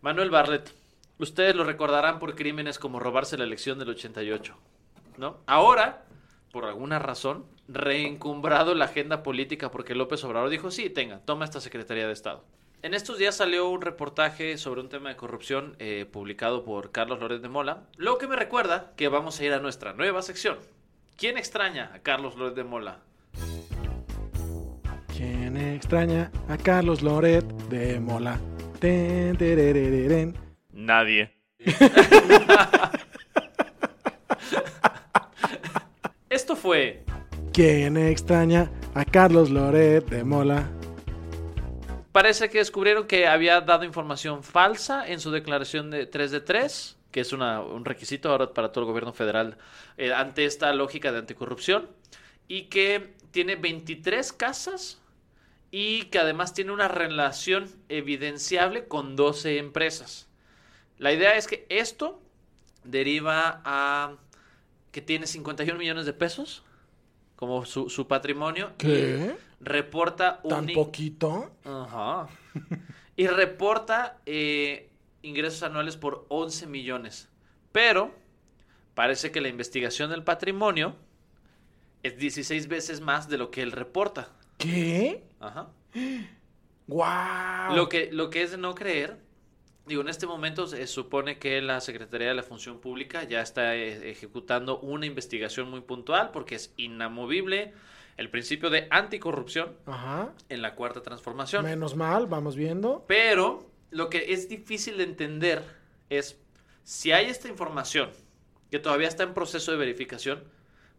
Manuel Barlet, ustedes lo recordarán por crímenes como robarse la elección del 88, ¿no? Ahora, por alguna razón, reencumbrado la agenda política porque López Obrador dijo, sí, tenga, toma esta Secretaría de Estado. En estos días salió un reportaje sobre un tema de corrupción eh, publicado por Carlos Loret de Mola, lo que me recuerda que vamos a ir a nuestra nueva sección. ¿Quién extraña a Carlos Loret de Mola? ¿Quién extraña a Carlos Loret de Mola? Ten. Nadie. (laughs) Esto fue ¿Quién extraña a Carlos Loret de Mola? Parece que descubrieron que había dado información falsa en su declaración de 3 de 3, que es un requisito ahora para todo el gobierno federal eh, ante esta lógica de anticorrupción, y que tiene 23 casas y que además tiene una relación evidenciable con 12 empresas. La idea es que esto deriva a que tiene 51 millones de pesos como su, su patrimonio. ¿Qué? Reporta un ¿Tan poquito? Ajá. Y reporta eh, ingresos anuales por 11 millones. Pero parece que la investigación del patrimonio es 16 veces más de lo que él reporta. ¿Qué? Ajá. (gasps) ¡Guau! Lo, que, lo que es de no creer, digo, en este momento se supone que la Secretaría de la Función Pública ya está eh, ejecutando una investigación muy puntual porque es inamovible el principio de anticorrupción Ajá. en la cuarta transformación. Menos mal, vamos viendo. Pero lo que es difícil de entender es si hay esta información que todavía está en proceso de verificación,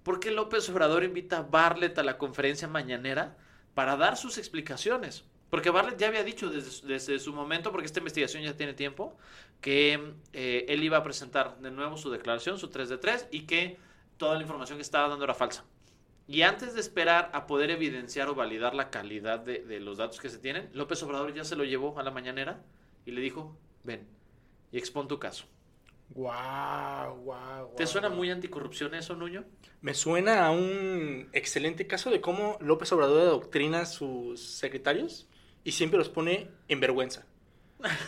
¿por qué López Obrador invita a Bartlett a la conferencia mañanera para dar sus explicaciones? Porque Bartlett ya había dicho desde, su- desde su momento, porque esta investigación ya tiene tiempo, que eh, él iba a presentar de nuevo su declaración, su 3 de 3, y que toda la información que estaba dando era falsa. Y antes de esperar a poder evidenciar o validar la calidad de, de los datos que se tienen, López Obrador ya se lo llevó a la mañanera y le dijo, ven y expón tu caso. ¡Guau, guau, ¿Te guau. suena muy anticorrupción eso, Nuño? Me suena a un excelente caso de cómo López Obrador adoctrina a sus secretarios y siempre los pone en vergüenza.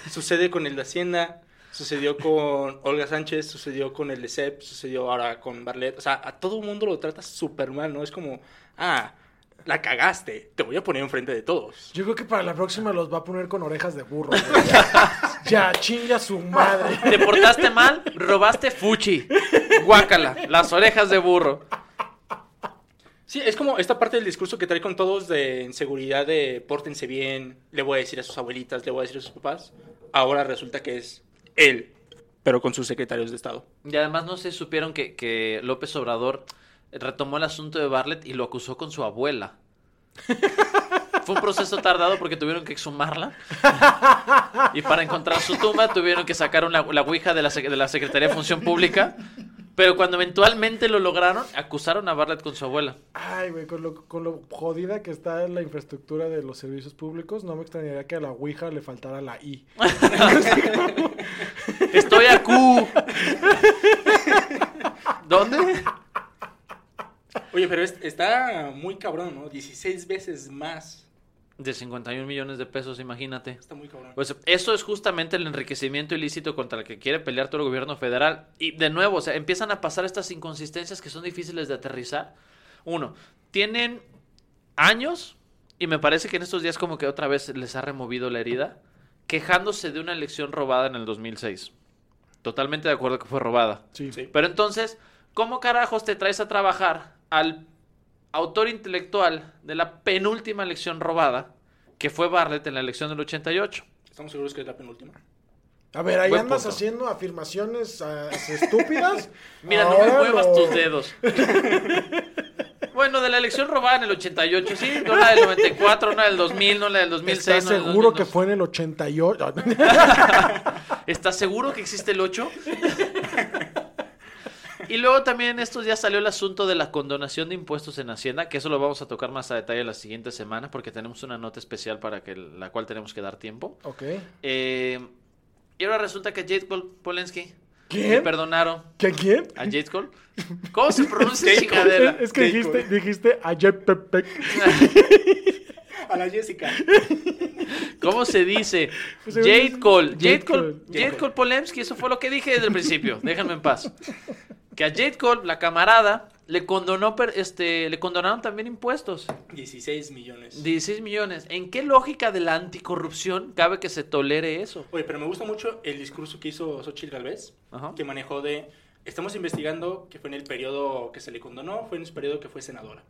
Sucede con el de Hacienda, sucedió con Olga Sánchez, sucedió con el de CEP, sucedió ahora con Barlet. O sea, a todo el mundo lo trata súper mal, ¿no? Es como, ah, la cagaste, te voy a poner enfrente de todos. Yo creo que para la próxima los va a poner con orejas de burro. güey. Ya, ya, chinga su madre. ¿Te portaste mal? Robaste fuchi. Guácala, las orejas de burro. Sí, es como esta parte del discurso que trae con todos de inseguridad de pórtense bien, le voy a decir a sus abuelitas, le voy a decir a sus papás. Ahora resulta que es él, pero con sus secretarios de Estado. Y además no se supieron que, López Obrador retomó el asunto de Bartlett y lo acusó con su abuela. (laughs) Fue un proceso tardado porque tuvieron que exhumarla. Y para encontrar su tumba tuvieron que sacar una, la ouija de la, de la Secretaría de Función Pública. Pero cuando eventualmente lo lograron, acusaron a Bartlett con su abuela. Ay, güey, con lo, con lo jodida que está la infraestructura de los servicios públicos, no me extrañaría que a la Ouija le faltara la I. (laughs) Estoy a Q. ¿Dónde? Oye, pero es- está muy cabrón, ¿no? 16 veces más. De 51 millones de pesos, imagínate. Está muy cabrón. Pues eso es justamente el enriquecimiento ilícito contra el que quiere pelear todo el gobierno federal. Y de nuevo, o sea, empiezan a pasar estas inconsistencias que son difíciles de aterrizar. Uno, tienen años, y me parece que en estos días como que otra vez les ha removido la herida, quejándose de una elección robada en el 2006. Totalmente de acuerdo que fue robada. Sí. Sí. Pero entonces, ¿cómo carajos te traes a trabajar al autor intelectual de la penúltima elección robada, que fue Bartlett en la elección del 88? Estamos seguros que es la penúltima. A ver, ahí Buen andas punto. haciendo afirmaciones ah, estúpidas. (laughs) Mira, no Ahora me muevas lo- tus dedos. (laughs) Bueno, de la elección robada en el 88, sí, no la del 94, no la del 2000, no la del 2006. ¿Estás no del seguro que 2002. fue en el 88? (laughs) ¿Estás seguro que existe el 8? Y luego también estos días salió el asunto de la condonación de impuestos en Hacienda, que eso lo vamos a tocar más a detalle la siguiente semana, porque tenemos una nota especial para que la cual tenemos que dar tiempo. ok. Eh, y ahora resulta que Jade Pol- Polensky ¿Quién? le perdonaron ¿Quién? ¿Quién? a Jade Cole. ¿Cómo se pronuncia (laughs) esa chingadera? Es que dijiste, dijiste a Jepepec. A la Jessica. (laughs) ¿Cómo se dice? Pues Jade Cole. Jade Jade Cole. Cole. Jade Cole Polemski, eso fue lo que dije desde el principio. Déjenme en paz. Que a Jade Cole, la camarada, le condonó, este, le condonaron también impuestos. 16 millones. 16 millones. ¿En qué lógica de la anticorrupción cabe que se tolere eso? Oye, pero me gusta mucho el discurso que hizo Xochitl Galvez, Ajá. que manejó de, estamos investigando que fue en el periodo que se le condonó, fue en el periodo que fue senadora.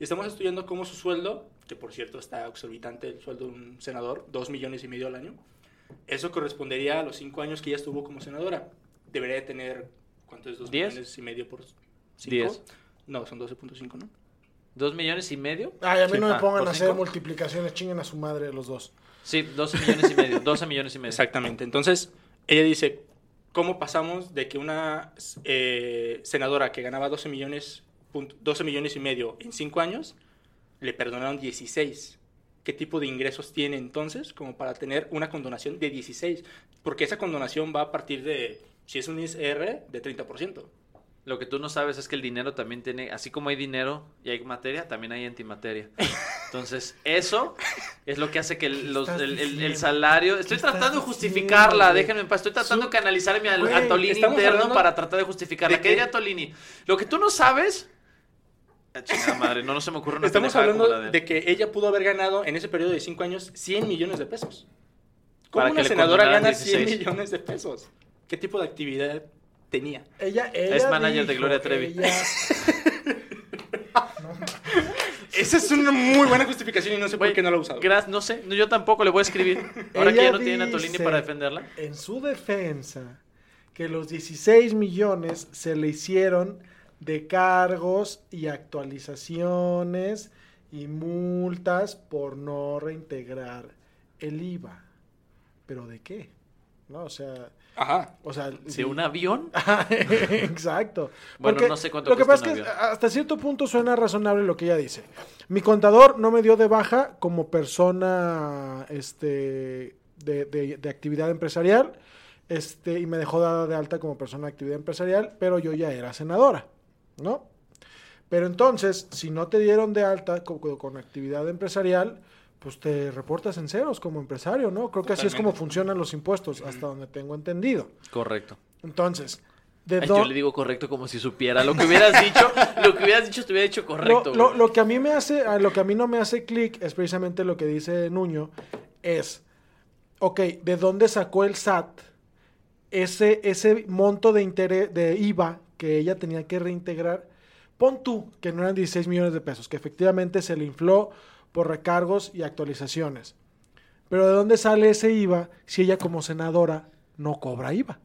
Y estamos estudiando cómo su sueldo, que por cierto está exorbitante el sueldo de un senador, 2 millones y medio al año, eso correspondería a los 5 años que ella estuvo como senadora. Debería de tener, ¿cuánto es 2 ¿Diez? millones y medio por 5? Diez. No, son 12.5, ¿no? ¿Dos millones y medio? Ay, a mí Sí. no me Ah, pongan ¿por a hacer cinco? multiplicaciones, chinguen a su madre los dos. Sí, 12 millones y medio. (laughs) 12 millones y medio. Exactamente. Entonces, ella dice, ¿cómo pasamos de que una eh, senadora que ganaba 12 millones, punto- 12 millones y medio en 5 años, le perdonaron 16? ¿Qué tipo de ingresos tiene entonces como para tener una condonación de 16? Porque esa condonación va a partir de, si es un ISR, de 30%. Lo que tú no sabes es que el dinero también tiene, así como hay dinero y hay materia, también hay antimateria. Entonces, eso es lo que hace que el, los- el- el- el diciendo? salario... Estoy ¿Qué estás tratando de justificarla, déjenme en paz. Estoy tratando de canalizar mi al- Güey, a Tolini estamos interno hablando para tratar de justificarla. de ¿Qué diría Tolini? Lo que tú no sabes... Ah, chingada madre, no, no se me ocurre una Estamos hablando la de que ella pudo haber ganado en ese periodo de 5 años 100 millones de pesos. ¿Cómo una senadora gana 100 16? millones de pesos? ¿Qué tipo de actividad tenía? Ella, ella Es manager de Gloria Trevi. ella- (laughs) Esa es una muy buena justificación y no sé por qué no la ha usado. gra- no sé, yo tampoco le voy a escribir. Ahora que ya no tienen a Tolini para defenderla. En su defensa, que los 16 millones se le hicieron de cargos y actualizaciones y multas por no reintegrar el IVA. ¿Pero de qué? ¿No? O sea, Ajá. o sea, ¿De un avión? (laughs) Exacto. Bueno, Porque no sé cuánto Lo que pasa es que avión. hasta cierto punto suena razonable lo que ella dice. Mi contador no me dio de baja como persona este, de, de- de actividad empresarial este, y me dejó dada de alta como persona de actividad empresarial, pero yo ya era senadora, ¿no? Pero entonces, si no te dieron de alta co- co- con, actividad empresarial, pues te reportas en ceros como empresario, ¿no? Creo que así es como funcionan los impuestos, hasta donde tengo entendido. Correcto. Entonces, de Ay, yo le digo correcto como si supiera. Lo que hubieras dicho, (laughs) lo que hubieras dicho te hubiera dicho correcto. Lo, lo- que a mí me hace, lo que a mí no me hace clic es precisamente lo que dice Nuño, es, ok, ¿de dónde sacó el SAT ese, ese monto de interés, de IVA que ella tenía que reintegrar? Pon tú que no eran 16 millones de pesos, que efectivamente se le infló por recargos y actualizaciones. Pero ¿de dónde sale ese IVA si ella como senadora no cobra IVA?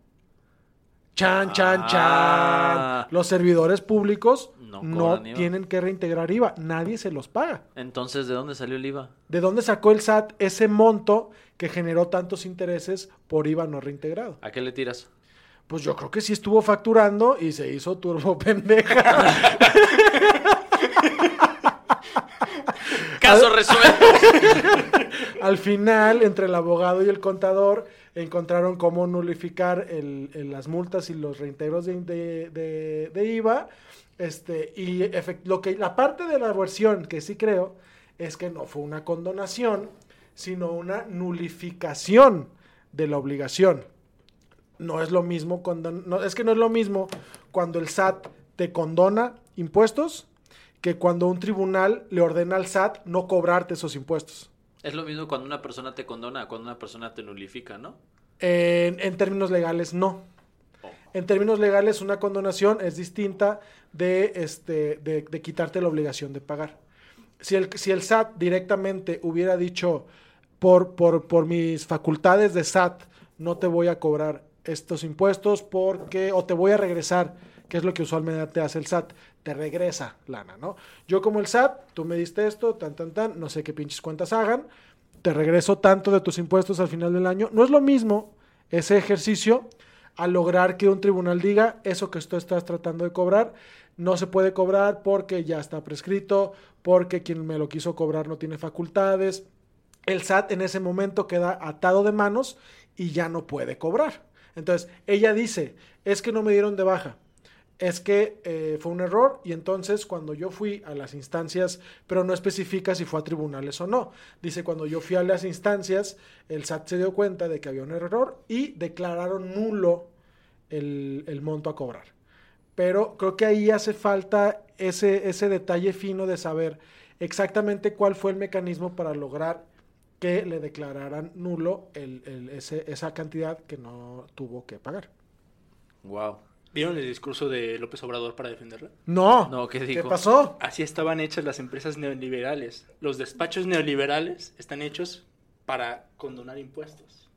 Chan, chan, Ah. chan. Los servidores públicos No no, tienen que reintegrar IVA. Nadie se los paga. Entonces, ¿de dónde salió el IVA? ¿De dónde sacó el SAT ese monto que generó tantos intereses por IVA no reintegrado? ¿A qué le tiras? Pues yo creo que sí estuvo facturando y se hizo turbo (laughs) pendeja. (laughs) Caso resuelto. (laughs) Al final, entre el abogado y el contador, encontraron cómo nulificar el- el- las multas y los reintegros de, de- de- de IVA. Este, y efect- lo que, la parte de la versión que sí creo es que no fue una condonación, sino una nulificación de la obligación. No es lo mismo cuando, no, es que no es lo mismo cuando el SAT te condona impuestos que cuando un tribunal le ordena al SAT no cobrarte esos impuestos. Es lo mismo cuando una persona te condona cuando una persona te nulifica, ¿no? En, en términos legales, no. En términos legales, una condonación es distinta de, este, de, de quitarte la obligación de pagar. Si el, si el SAT directamente hubiera dicho, por, por, por mis facultades de SAT, no te voy a cobrar estos impuestos porque, o te voy a regresar, que es lo que usualmente te hace el SAT, te regresa lana, ¿no? Yo como el SAT, tú me diste esto, tan, tan, tan, no sé qué pinches cuentas hagan, te regreso tanto de tus impuestos al final del año. No es lo mismo ese ejercicio a lograr que un tribunal diga eso que tú estás tratando de cobrar no se puede cobrar porque ya está prescrito, porque quien me lo quiso cobrar no tiene facultades. El SAT en ese momento queda atado de manos y ya no puede cobrar. Entonces, ella dice, es que no me dieron de baja. Es que eh, fue un error y entonces cuando yo fui a las instancias, pero no especifica si fue a tribunales o no, dice cuando yo fui a las instancias, el SAT se dio cuenta de que había un error y declararon nulo el, el monto a cobrar. Pero creo que ahí hace falta ese, ese detalle fino de saber exactamente cuál fue el mecanismo para lograr que le declararan nulo el- el- esa cantidad que no tuvo que pagar. Wow. ¿Vieron el discurso de López Obrador para defenderla? No, No, ¿qué pasó? Así estaban hechas las empresas neoliberales. Los despachos neoliberales están hechos para condonar impuestos.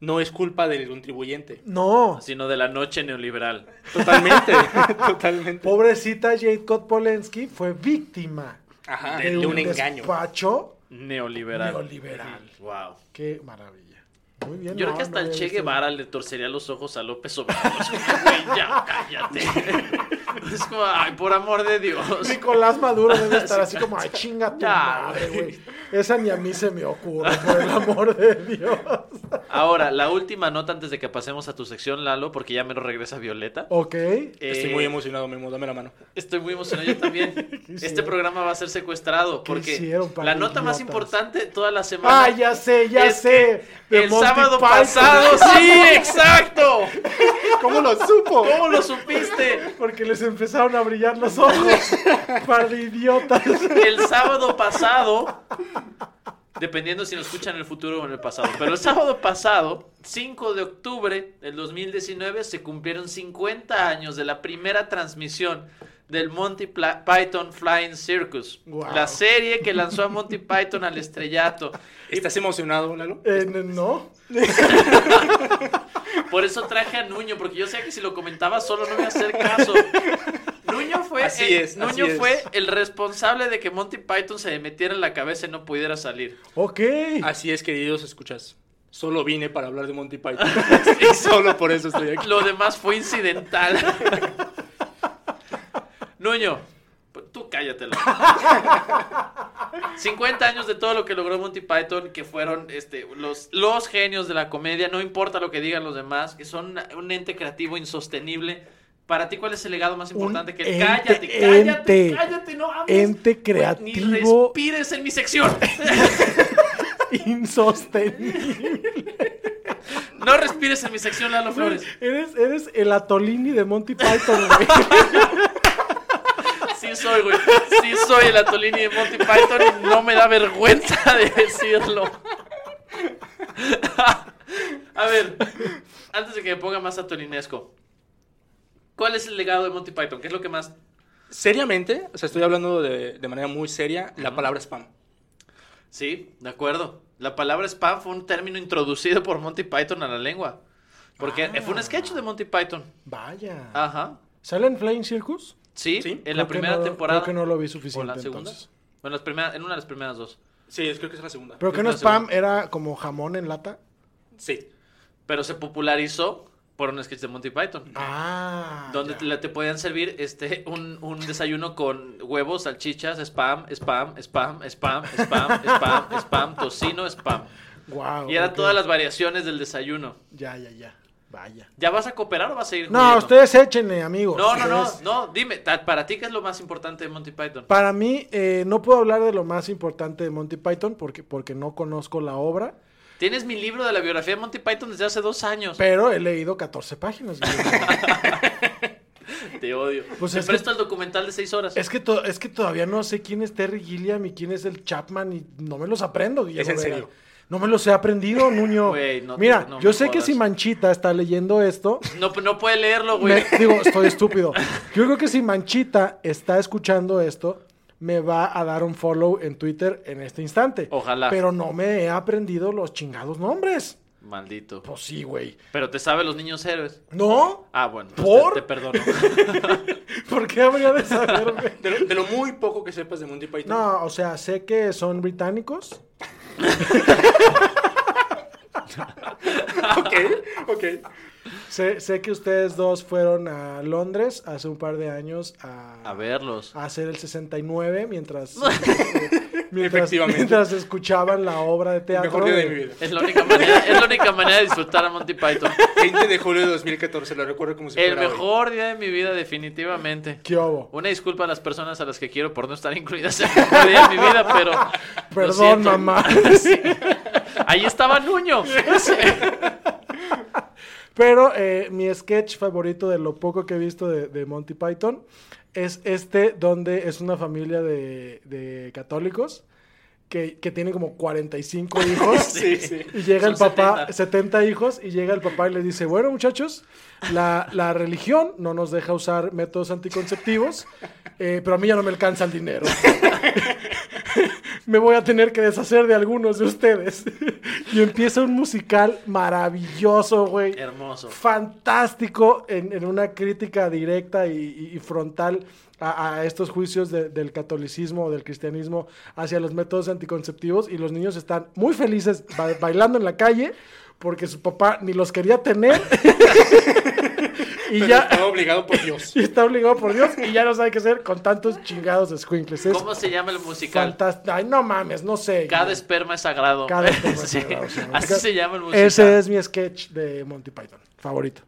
No es culpa del contribuyente. No, Sino de la noche neoliberal. Totalmente, (laughs) totalmente. pobrecita Jacob Polensky fue víctima Ajá, de, de, un, un engaño. despacho Neoliberal. neoliberal. Wow. Qué maravilla. Muy bien. Yo creo que hasta no el Che. Guevara le torcería los ojos a López Obrador. Es (laughs) como, "Güey, ya, cállate. (laughs) (laughs) Es como, ay, por amor de Dios. Nicolás Maduro debe (laughs) estar así como, ay, chinga tu Ya, madre, güey. Esa ni a mí se me ocurre, por el amor de Dios. Ahora, la última nota antes de que pasemos a tu sección, Lalo, porque ya me lo regresa Violeta. Ok. Estoy Eh, muy emocionado, Memo, dame la mano. Estoy muy emocionado yo también. (laughs) Este programa va a ser secuestrado ¿Qué porque hicieron, la nota más importante toda la semana. Ah, ya sé, ya sé. El Monty sábado Python. pasado, sí, exacto. ¿Cómo lo supo? ¿Cómo lo supiste? Porque les empezaron a brillar los ojos. (laughs) Par de idiotas. El sábado pasado, dependiendo si nos escuchan en el futuro o en el pasado, pero el sábado pasado, 5 de octubre del 2019, se cumplieron 50 años de la primera transmisión del Monty Python Flying Circus, Wow. la serie que lanzó a Monty Python al estrellato. ¿Estás emocionado, Lalo? Eh, no. (laughs) Por eso traje a Nuño, porque yo sé que si lo comentaba solo no me iba a hacer caso. Nuño fue, Así el, es, Nuño así es. fue el responsable de que Monty Python se le metiera en la cabeza y no pudiera salir. Ok. Así es, queridos, escuchas. Solo vine para hablar de Monty Python. (laughs) y (laughs) solo por eso estoy aquí. Lo demás fue incidental. (laughs) Nuño, tú cállatelo. 50 años de todo lo que logró Monty Python, que fueron este, los, los genios de la comedia, no importa lo que digan los demás, que son un ente creativo insostenible. Para ti, ¿cuál es el legado más Un importante? Que ente- cállate, cállate, ente- cállate, no hables. ente creativo. Ni respires en mi sección. (laughs) Insostenible. No respires en mi sección, Lalo Flores. Eres, eres el Atolini de Monty Python, güey. (laughs) Sí soy, güey. Sí soy el Atolini de Monty Python y no me da vergüenza (laughs) de decirlo. (laughs) A ver, antes de que me ponga más atolinesco, ¿cuál es el legado de Monty Python? ¿Qué es lo que más... Seriamente, o sea, estoy hablando de, de manera muy seria, la palabra spam. Sí, de acuerdo. La palabra spam fue un término introducido por Monty Python a la lengua. Porque fue un sketch de Monty Python. Vaya. Ajá. ¿Sale en Flying Circus? Sí, Sí, en la primera no- temporada. Creo que no lo vi ¿O suficiente la segunda? entonces. Bueno, las primeras, en una de las primeras dos. Sí, es- creo que es la segunda. Pero que Creo no spam era como jamón en lata. Sí. Pero se popularizó por un sketch de Monty Python. Ah. Donde te, te podían servir este un, un desayuno con huevos, salchichas, spam, spam, spam, spam, spam, (laughs) spam, spam, tocino, spam. Guau, Y eran todas las variaciones del desayuno. Ya, ya, ya. Vaya. ¿Ya vas a cooperar o vas a seguir No, ustedes échenle, amigos. No, no, no, no, dime, para ti qué es lo más importante de Monty Python. Para mí, eh, no puedo hablar de lo más importante de Monty Python porque, porque no conozco la obra, Tienes mi libro de la biografía de Monty Python desde hace dos años. pero he leído 14 páginas. (laughs) Te odio. Pues Te es que- presto el documental de seis horas. es, que to- es que todavía no sé quién es Terry Gilliam y quién es el Chapman y no me los aprendo. Guillermo en Vera. No me los he aprendido, (laughs) Nuño. Güey, no te- Mira, no yo sé que jodas. si Manchita está leyendo esto, No, no puede leerlo, güey. me- digo, estoy (laughs) estúpido. Yo creo que si Manchita está escuchando esto, me va a dar un follow en Twitter en este instante. Ojalá. Pero no me he aprendido los chingados nombres. Maldito. Pues sí, güey. Pero te sabe los niños héroes. ¿No? Ah, bueno. pues ¿Por? Te, te perdono. (laughs) ¿Por qué habría de saberme? De lo, de lo muy poco que sepas de Monty Python. No, o sea, sé que son británicos. (laughs) ok, ok. Sé, sé que ustedes dos fueron a Londres hace un par de años a, A verlos. a hacer el 69 mientras, eh, (laughs) mientras, Efectivamente. mientras escuchaban la obra de El teatro. mejor día de de- mi vida. Es la única manera, es la única manera de disfrutar a Monty Python. 20 de julio de 2014, lo recuerdo como si El fuera hoy. mejor día de mi vida, definitivamente. ¿Qué hubo? Una disculpa a las personas a las que quiero por no estar incluidas en el mejor día de mi vida, pero. Perdón, mamá. (laughs) Sí. Ahí estaba Nuño. Sí. (laughs) Pero eh, mi sketch favorito de lo poco que he visto de, Monty Python es este donde es una familia de católicos que, que tiene como 45 (laughs) hijos. Sí, sí. Y llega el papá, 70. 70. hijos, y llega el papá y le dice, bueno muchachos, la, la religión no nos deja usar métodos anticonceptivos, eh, pero a mí ya no me alcanza el dinero. me voy a tener que deshacer de algunos de ustedes. y empieza un musical maravilloso, güey. Hermoso. Fantástico en, en una crítica directa y, y- y frontal a, a estos juicios de- del catolicismo o del cristianismo hacia los métodos anticonceptivos y los niños están muy felices ba- bailando en la calle porque su papá ni los quería tener (laughs) y Pero ya estaba obligado por Dios. (laughs) y está obligado por Dios y ya no sabe qué hacer con tantos chingados squinkles. Es ¿Cómo se llama el musical? fantástico. Ay, no mames, no sé. Cada güey. esperma es sagrado. Cada (laughs) esperma es sagrado, sí. Así se llama el musical. Ese es mi sketch de Monty Python, favorito.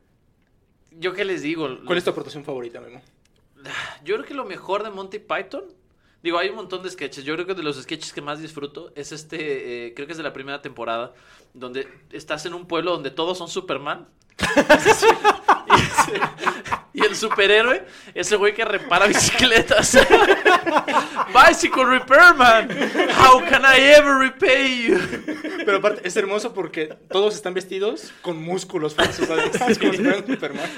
Yo qué les digo. ¿Cuál es tu aportación favorita, Memo? Yo creo que lo mejor de Monty Python. Digo, hay un montón de sketches. Yo creo que de los sketches que más disfruto es este. eh, creo que es de la primera temporada. Donde estás en un pueblo donde todos son Superman. (laughs) (laughs) Y, el superhéroe, ese güey que repara bicicletas. (laughs) Bicycle Repairman. How can I ever repay you? Pero aparte, es hermoso porque todos están vestidos con músculos falsos. ¿sabes? Es como si fueran Superman.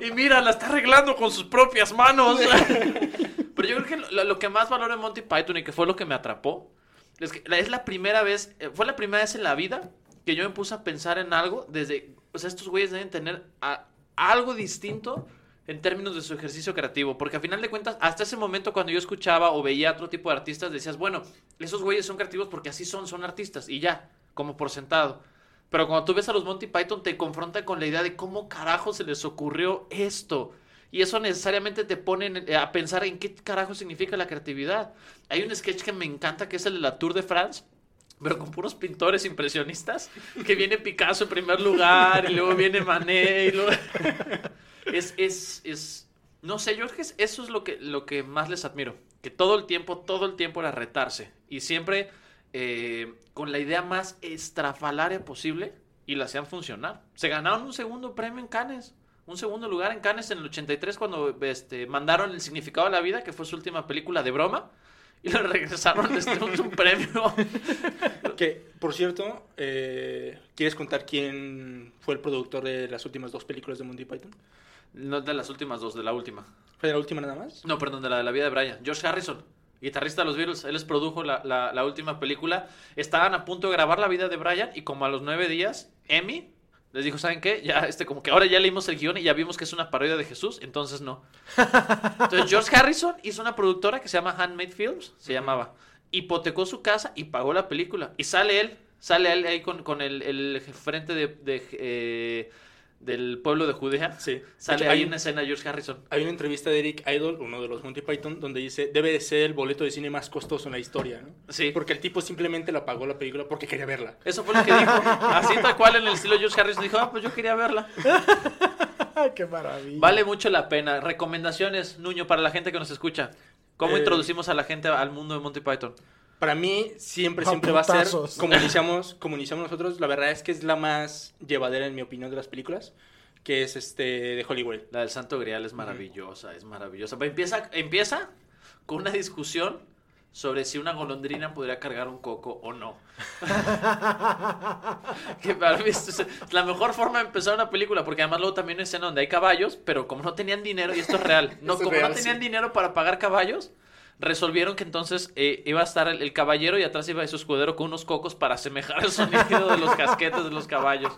Y mira, la está arreglando con sus propias manos. Pero yo creo que lo, lo que más valoro en Monty Python y que fue lo que me atrapó es que la- es la primera vez, eh, fue la primera vez en la vida que yo me puse a pensar en algo desde, o sea, estos güeyes deben tener a- algo distinto en términos de su ejercicio creativo, porque a final de cuentas, hasta ese momento cuando yo escuchaba o veía otro tipo de artistas, decías, bueno, esos güeyes son creativos porque así son, son artistas, y ya, como por sentado. Pero cuando tú ves a los Monty Python, te confronta con la idea de cómo carajo se les ocurrió esto. Y eso necesariamente te pone en- a pensar en qué carajo significa la creatividad. Hay un sketch que me encanta, que es el de la Tour de France, pero con puros pintores impresionistas, que viene Picasso en primer lugar, y luego viene Manet, y luego... (laughs) Es, es, es... No sé, es- eso es lo que, lo que más les admiro. Que todo el tiempo, todo el tiempo era retarse. Y siempre eh, con la idea más estrafalaria posible y la hacían funcionar. Se ganaron un segundo premio en Cannes. Un segundo lugar en Cannes en el 83 cuando este, mandaron El significado de la vida, que fue su última película de broma. Y le regresaron este, un, un premio. (laughs) Que, por cierto, eh, ¿quieres contar quién fue el productor de las últimas dos películas de Monty Python? No de las últimas dos, de la última. ¿Fue de la última nada más? No, perdón, de la de la vida de Brian. George Harrison, guitarrista de los Beatles. Él les produjo la, la- la última película. Estaban a punto de grabar la vida de Brian y como a los nueve días, Emmy les dijo, ¿saben qué? Ya, este, como que ahora ya leímos el guion y ya vimos que es una parodia de Jesús, entonces no. (laughs) Entonces George Harrison hizo una productora que se llama Handmade Films, se llamaba. Hipotecó su casa y pagó la película. Y sale él, sale él ahí con, con el, el frente de, de, eh, del pueblo de Judea. Sí. Sale De hecho, ahí hay- una escena George Harrison. Hay una entrevista de Eric Idle, uno de los Monty Python, donde dice, debe de ser el boleto de cine más costoso en la historia, ¿no? Sí. Porque el tipo simplemente la pagó la película porque quería verla. Eso fue lo que dijo. Así tal cual en el estilo George Harrison dijo, ah, pues yo quería verla. (laughs) Qué maravilla. Vale mucho la pena. Recomendaciones, Nuño, para la gente que nos escucha. ¿Cómo Eh, introducimos a la gente al mundo de Monty Python? Para mí siempre, A siempre va a ser, como iniciamos, como iniciamos nosotros, la verdad es que es la más llevadera, en mi opinión, de las películas, que es este de Hollywood. La del Santo Grial es maravillosa, es maravillosa. Va, Empieza, empieza con una discusión sobre si una golondrina podría cargar un coco o no. (laughs) que para mí es la mejor forma de empezar una película, porque además luego también hay una escena donde hay caballos, pero como no tenían dinero, y esto es real, (laughs) no, es como real, no tenían sí. dinero para pagar caballos, resolvieron que entonces eh, iba a estar el, el caballero y atrás iba su escudero con unos cocos para asemejar el sonido de los casquetes de los caballos.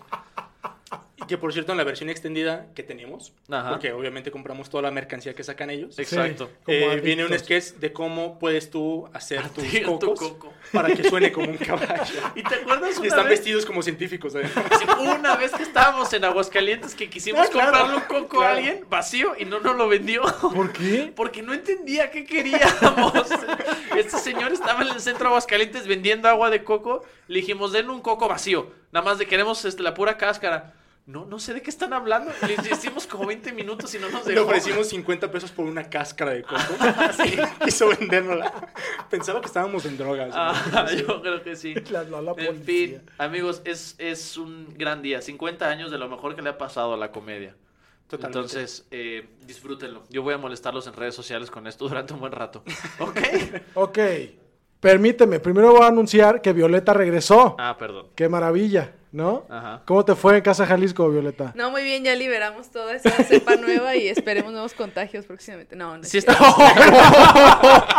Y que por cierto, en la versión extendida que tenemos, Ajá. porque obviamente compramos toda la mercancía que sacan ellos, Exacto. Eh, viene un sketch de cómo puedes tú hacer tus Partir tu cocos coco. para que suene como un caballo. (laughs) ¿Y te acuerdas Y una están vez? vestidos como científicos. ¿eh? Sí, una vez que estábamos en Aguascalientes que quisimos Ah, claro. comprarle un coco a alguien vacío y no nos lo vendió. ¿Por qué? Porque no entendía qué queríamos. (laughs) Este señor estaba en el centro de Aguascalientes vendiendo agua de coco. Le dijimos, den un coco vacío. Nada más de queremos este, la pura cáscara. No, no sé de qué están hablando. Le hicimos como 20 minutos y no nos Le dejó. ofrecimos 50 pesos por una cáscara de coco. (laughs) Sí. Quiso vendérnosla. Pensaba que estábamos en drogas. ¿no? Ah, yo creo que sí. La- la- la En fin, amigos, es, es un gran día. 50 años de lo mejor que le ha pasado a la comedia. Totalmente. Entonces, eh, disfrútenlo. Yo voy a molestarlos en redes sociales con esto durante un buen rato. ¿Ok? (laughs) Ok. Permíteme, primero voy a anunciar que Violeta regresó. Ah, perdón. Qué maravilla, ¿no? Ajá. ¿Cómo te fue en Casa Jalisco, Violeta? No, muy bien, ya liberamos toda esa cepa (laughs) nueva y esperemos nuevos contagios próximamente. No, no es Sí cierto. está.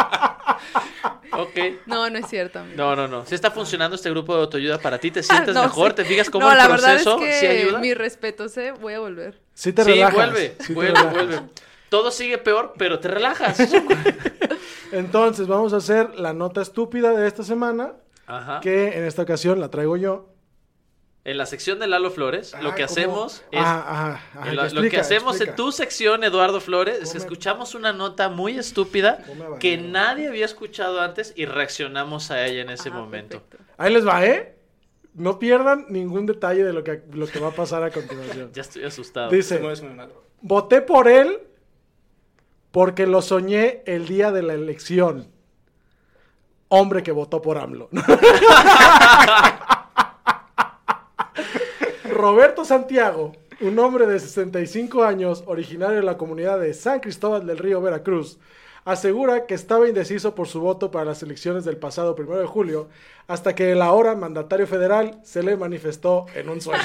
(laughs) ok. No, no es cierto, amigo. No, no, no. Si está funcionando este grupo de autoayuda para ti, te (laughs) sientes no, mejor, sí. te fijas cómo no, el la proceso verdad es sí que ayuda. mi respeto, ¿eh? Voy a volver. Sí te sí, relajas. vuelve, sí te vuelve, relajas. vuelve. Todo sigue peor, pero te relajas. Entonces, vamos a hacer la nota estúpida de esta semana, Ajá. que en esta ocasión la traigo yo. En la sección de Lalo Flores, lo Ah, que ¿cómo? hacemos es Ah, En lo, que hacemos explica. en tu sección, Eduardo Flores, es que escuchamos una nota muy estúpida que nadie había escuchado antes y reaccionamos a ella en ese Ah, momento. perfecto. Ahí les va, ¿eh? No pierdan ningún detalle de lo que, lo que va a pasar a continuación. (laughs) Ya estoy asustado. Dice, voté por él porque lo soñé el día de la elección. Hombre que votó por AMLO. (laughs) (laughs) Roberto Santiago, un hombre de 65 años, originario de la comunidad de San Cristóbal del Río, Veracruz, asegura que estaba indeciso por su voto para las elecciones del pasado 1 de julio, hasta que el ahora mandatario federal se le manifestó en un sueño.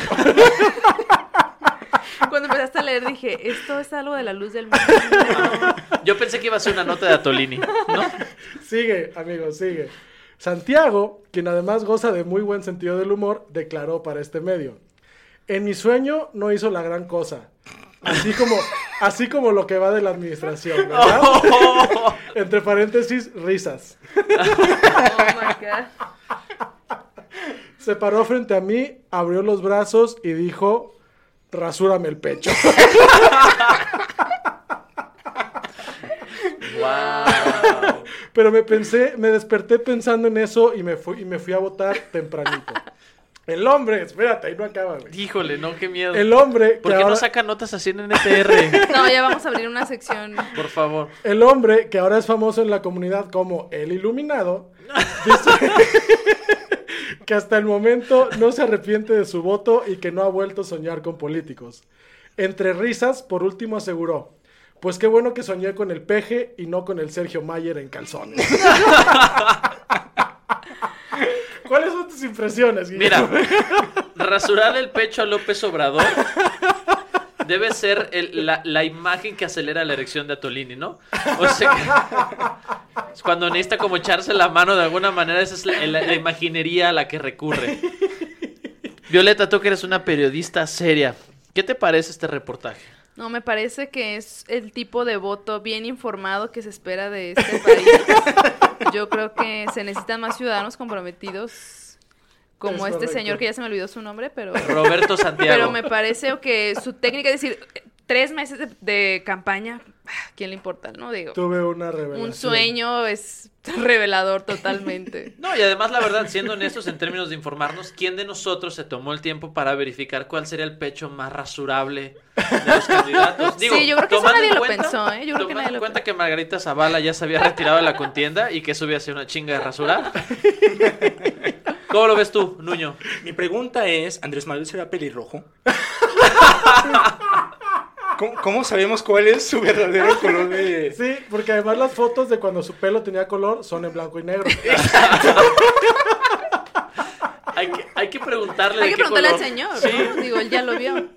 Cuando empezaste a leer dije, esto es algo de la luz del mundo. (laughs) Yo pensé que iba a ser una nota de Atolini, ¿no? Sigue, amigos, sigue. Santiago, quien además goza de muy buen sentido del humor, declaró para este medio. En mi sueño no hizo la gran cosa. Así como, así como lo que va de la administración, ¿verdad? (laughs) Entre paréntesis, risas. Oh my God. Se paró frente a mí, abrió los brazos y dijo, rasúrame el pecho. Wow. Pero me pensé, me desperté pensando en eso y me fui, y me fui a votar tempranito. El hombre, espérate, ahí no acaba, güey. Híjole, no, qué miedo. El hombre que ¿Por qué no sacan notas así en NTR? (laughs) No, ya vamos a abrir una sección. Por favor. El hombre, que ahora es famoso en la comunidad como el iluminado, dice (laughs) que hasta el momento no se arrepiente de su voto y que no ha vuelto a soñar con políticos. Entre risas, por último aseguró, pues qué bueno que soñé con el peje y no con el Sergio Mayer en calzones. (laughs) ¿Cuáles son tus impresiones, Mira, (laughs) Guillermo? rasurarle el pecho a López Obrador debe ser el- la, la imagen que acelera la erección de Atolini, ¿no? O sea, es cuando necesita como echarse la mano de alguna manera, esa es la, la- la imaginería a la que recurre. Violeta, tú que eres una periodista seria, ¿qué te parece este reportaje? No, me parece que es el tipo de voto bien informado que se espera de este país. (laughs) Yo creo que se necesitan más ciudadanos comprometidos como Es este correcto. señor que ya se me olvidó su nombre, pero Roberto Santiago. pero me parece que su técnica es decir, tres meses de, de campaña, ¿a ¿quién le importa, no? Digo, Tuve una revelación. un sueño es (laughs) revelador totalmente. (laughs) No, y además, la verdad, siendo honestos en términos de informarnos, ¿quién de nosotros se tomó el tiempo para verificar cuál sería el pecho más rasurable de los candidatos? (laughs) Sí, yo creo que eso nadie lo cuenta- pensó, ¿eh? Yo creo que nadie en lo cuenta que Margarita Zavala ya se había retirado de la contienda y que eso hubiera sido una chinga de rasurar. ¿Cómo lo ves tú, Nuño? Mi pregunta es, ¿Andrés Manuel será pelirrojo? ¿Cómo, cómo sabemos cuál es su verdadero color de...? (laughs) Sí, porque además las fotos de cuando su pelo tenía color son en blanco y negro. (laughs) Hay que, hay que preguntarle Hay de que qué preguntarle al señor, Sí. ¿no? Digo, él ya lo vio.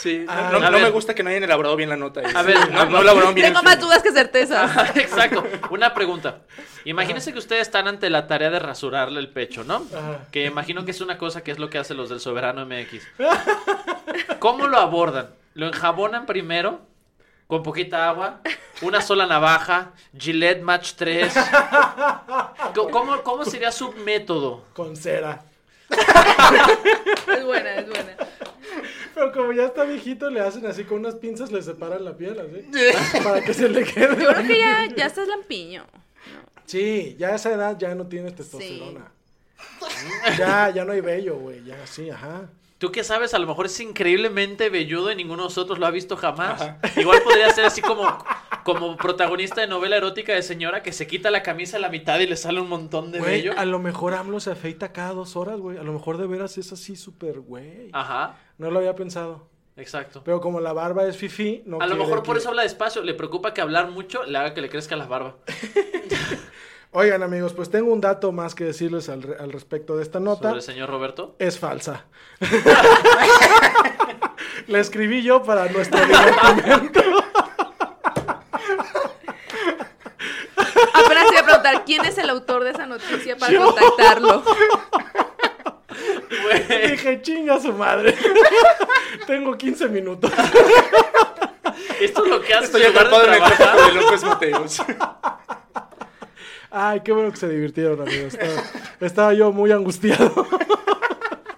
Sí, no, Ah, no- no me gusta que no hayan elaborado bien la nota. A ver, no, no elaboraron bien. Tengo más dudas que certezas. (laughs) Exacto. Una pregunta. Imagínense que ustedes están ante la tarea de rasurarle el pecho, ¿no? Ajá. Que imagino que es una cosa que es lo que hacen los del Soberano MX. ¿Cómo lo abordan? ¿Lo enjabonan primero? Con poquita agua, una sola navaja, Gillette Match 3. Co- ¿Cómo, cómo sería su método? Con cera. Es buena, es buena. Pero como ya está viejito, le hacen así con unas pinzas, le separan la piel, así. para que se le quede. Yo creo que ya, ya estás lampiño. Sí, ya a esa edad ya no tienes testosterona. Ya, ya no hay vello, güey. Ya, sí, ajá. Tú que sabes, a lo mejor es increíblemente velludo y ninguno de nosotros lo ha visto jamás. Igual podría ser así como, como protagonista de novela erótica de señora que se quita la camisa a la mitad y le sale un montón de Güey, vello. a lo mejor AMLO se afeita cada dos horas, güey. A lo mejor de veras es así súper, güey. Ajá, No lo había pensado. exacto. Pero como la barba es fifi, no A lo mejor por que- eso habla despacio. Le preocupa que hablar mucho le haga que le crezca la barba. (laughs) Oigan, amigos, pues tengo un dato más que decirles al, re- al respecto de esta nota. Sobre el señor Roberto. Es falsa. (laughs) La escribí yo para nuestro divertimento. Apenas iba a preguntar quién es el autor de esa noticia para contactarlo. (laughs) Dije, chinga su madre. (laughs) Tengo 15 minutos. Esto es lo que hace Estoy atrapado en el cuerpo de López Mateos. Ay, qué bueno que se divirtieron, amigos. Estaba, estaba yo muy angustiado.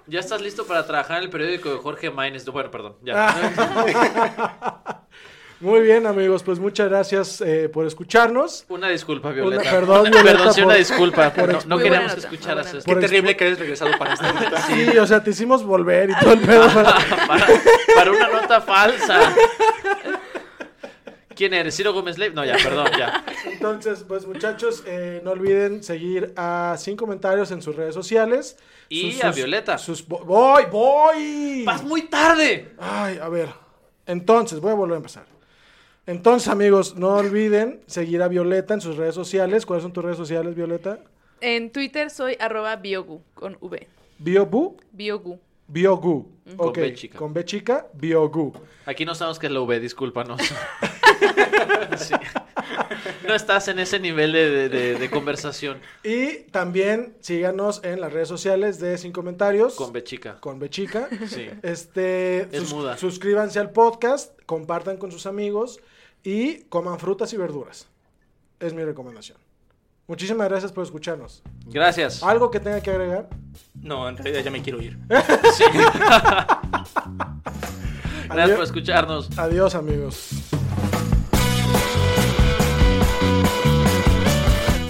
Ya estás listo para trabajar en el periódico de Jorge Maines. Bueno, perdón, Ah. ya. (laughs) Muy bien, amigos, pues muchas gracias eh, por escucharnos. Una disculpa, Violeta. perdón, Violeta, Perdón, sí, por- una disculpa. por no no queríamos muy esto. Qué terrible que hayas regresado para esta nota. Sí, o sea, te hicimos volver y todo el pedo. para- (laughs) para, para una nota falsa. ¿Quién eres? ¿Ciro Gómez Leiva? No, ya, perdón, ya. Entonces, pues muchachos, eh, no olviden seguir a Sin Comentarios en sus redes sociales. Y a Violeta. Sus, vo- voy, voy. ¡Vas muy tarde! Ay, a ver. Entonces, voy a volver a empezar. Entonces, amigos, no olviden seguir a Violeta en sus redes sociales. ¿Cuáles son tus redes sociales, Violeta? En Twitter soy arroba biogu con V. Biobu, Biogu. Biogu. Con B chica. Con B chica, Biogu. Aquí no sabemos qué es la V, discúlpanos. (laughs) Sí. No estás en ese nivel de, de- de- de conversación Y también síganos en las redes sociales de Sin Comentarios. con B chica. Con B chica. Sí. Este, Es muda. Suscríbanse al podcast, compartan con sus amigos y coman frutas y verduras. Es mi recomendación. Muchísimas gracias por escucharnos. Gracias. ¿Algo que tenga que agregar? No, en realidad ya me quiero ir. (laughs) Sí. Gracias por escucharnos. Adiós, amigos.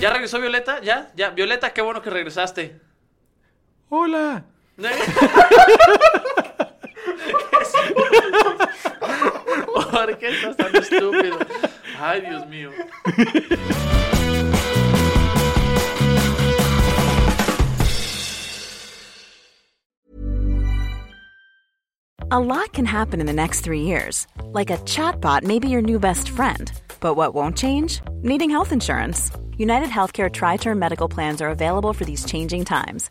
¿Ya regresó Violeta? ¿Ya? ¿Ya? Violeta, qué bueno que regresaste. Hola. (laughs) ¿Por qué estás tan estúpido? Ay, Dios mío. A lot can happen in the next three years. Like a chatbot may be your new best friend. But what won't change? Needing health insurance. United Healthcare Tri Term Medical Plans are available for these changing times.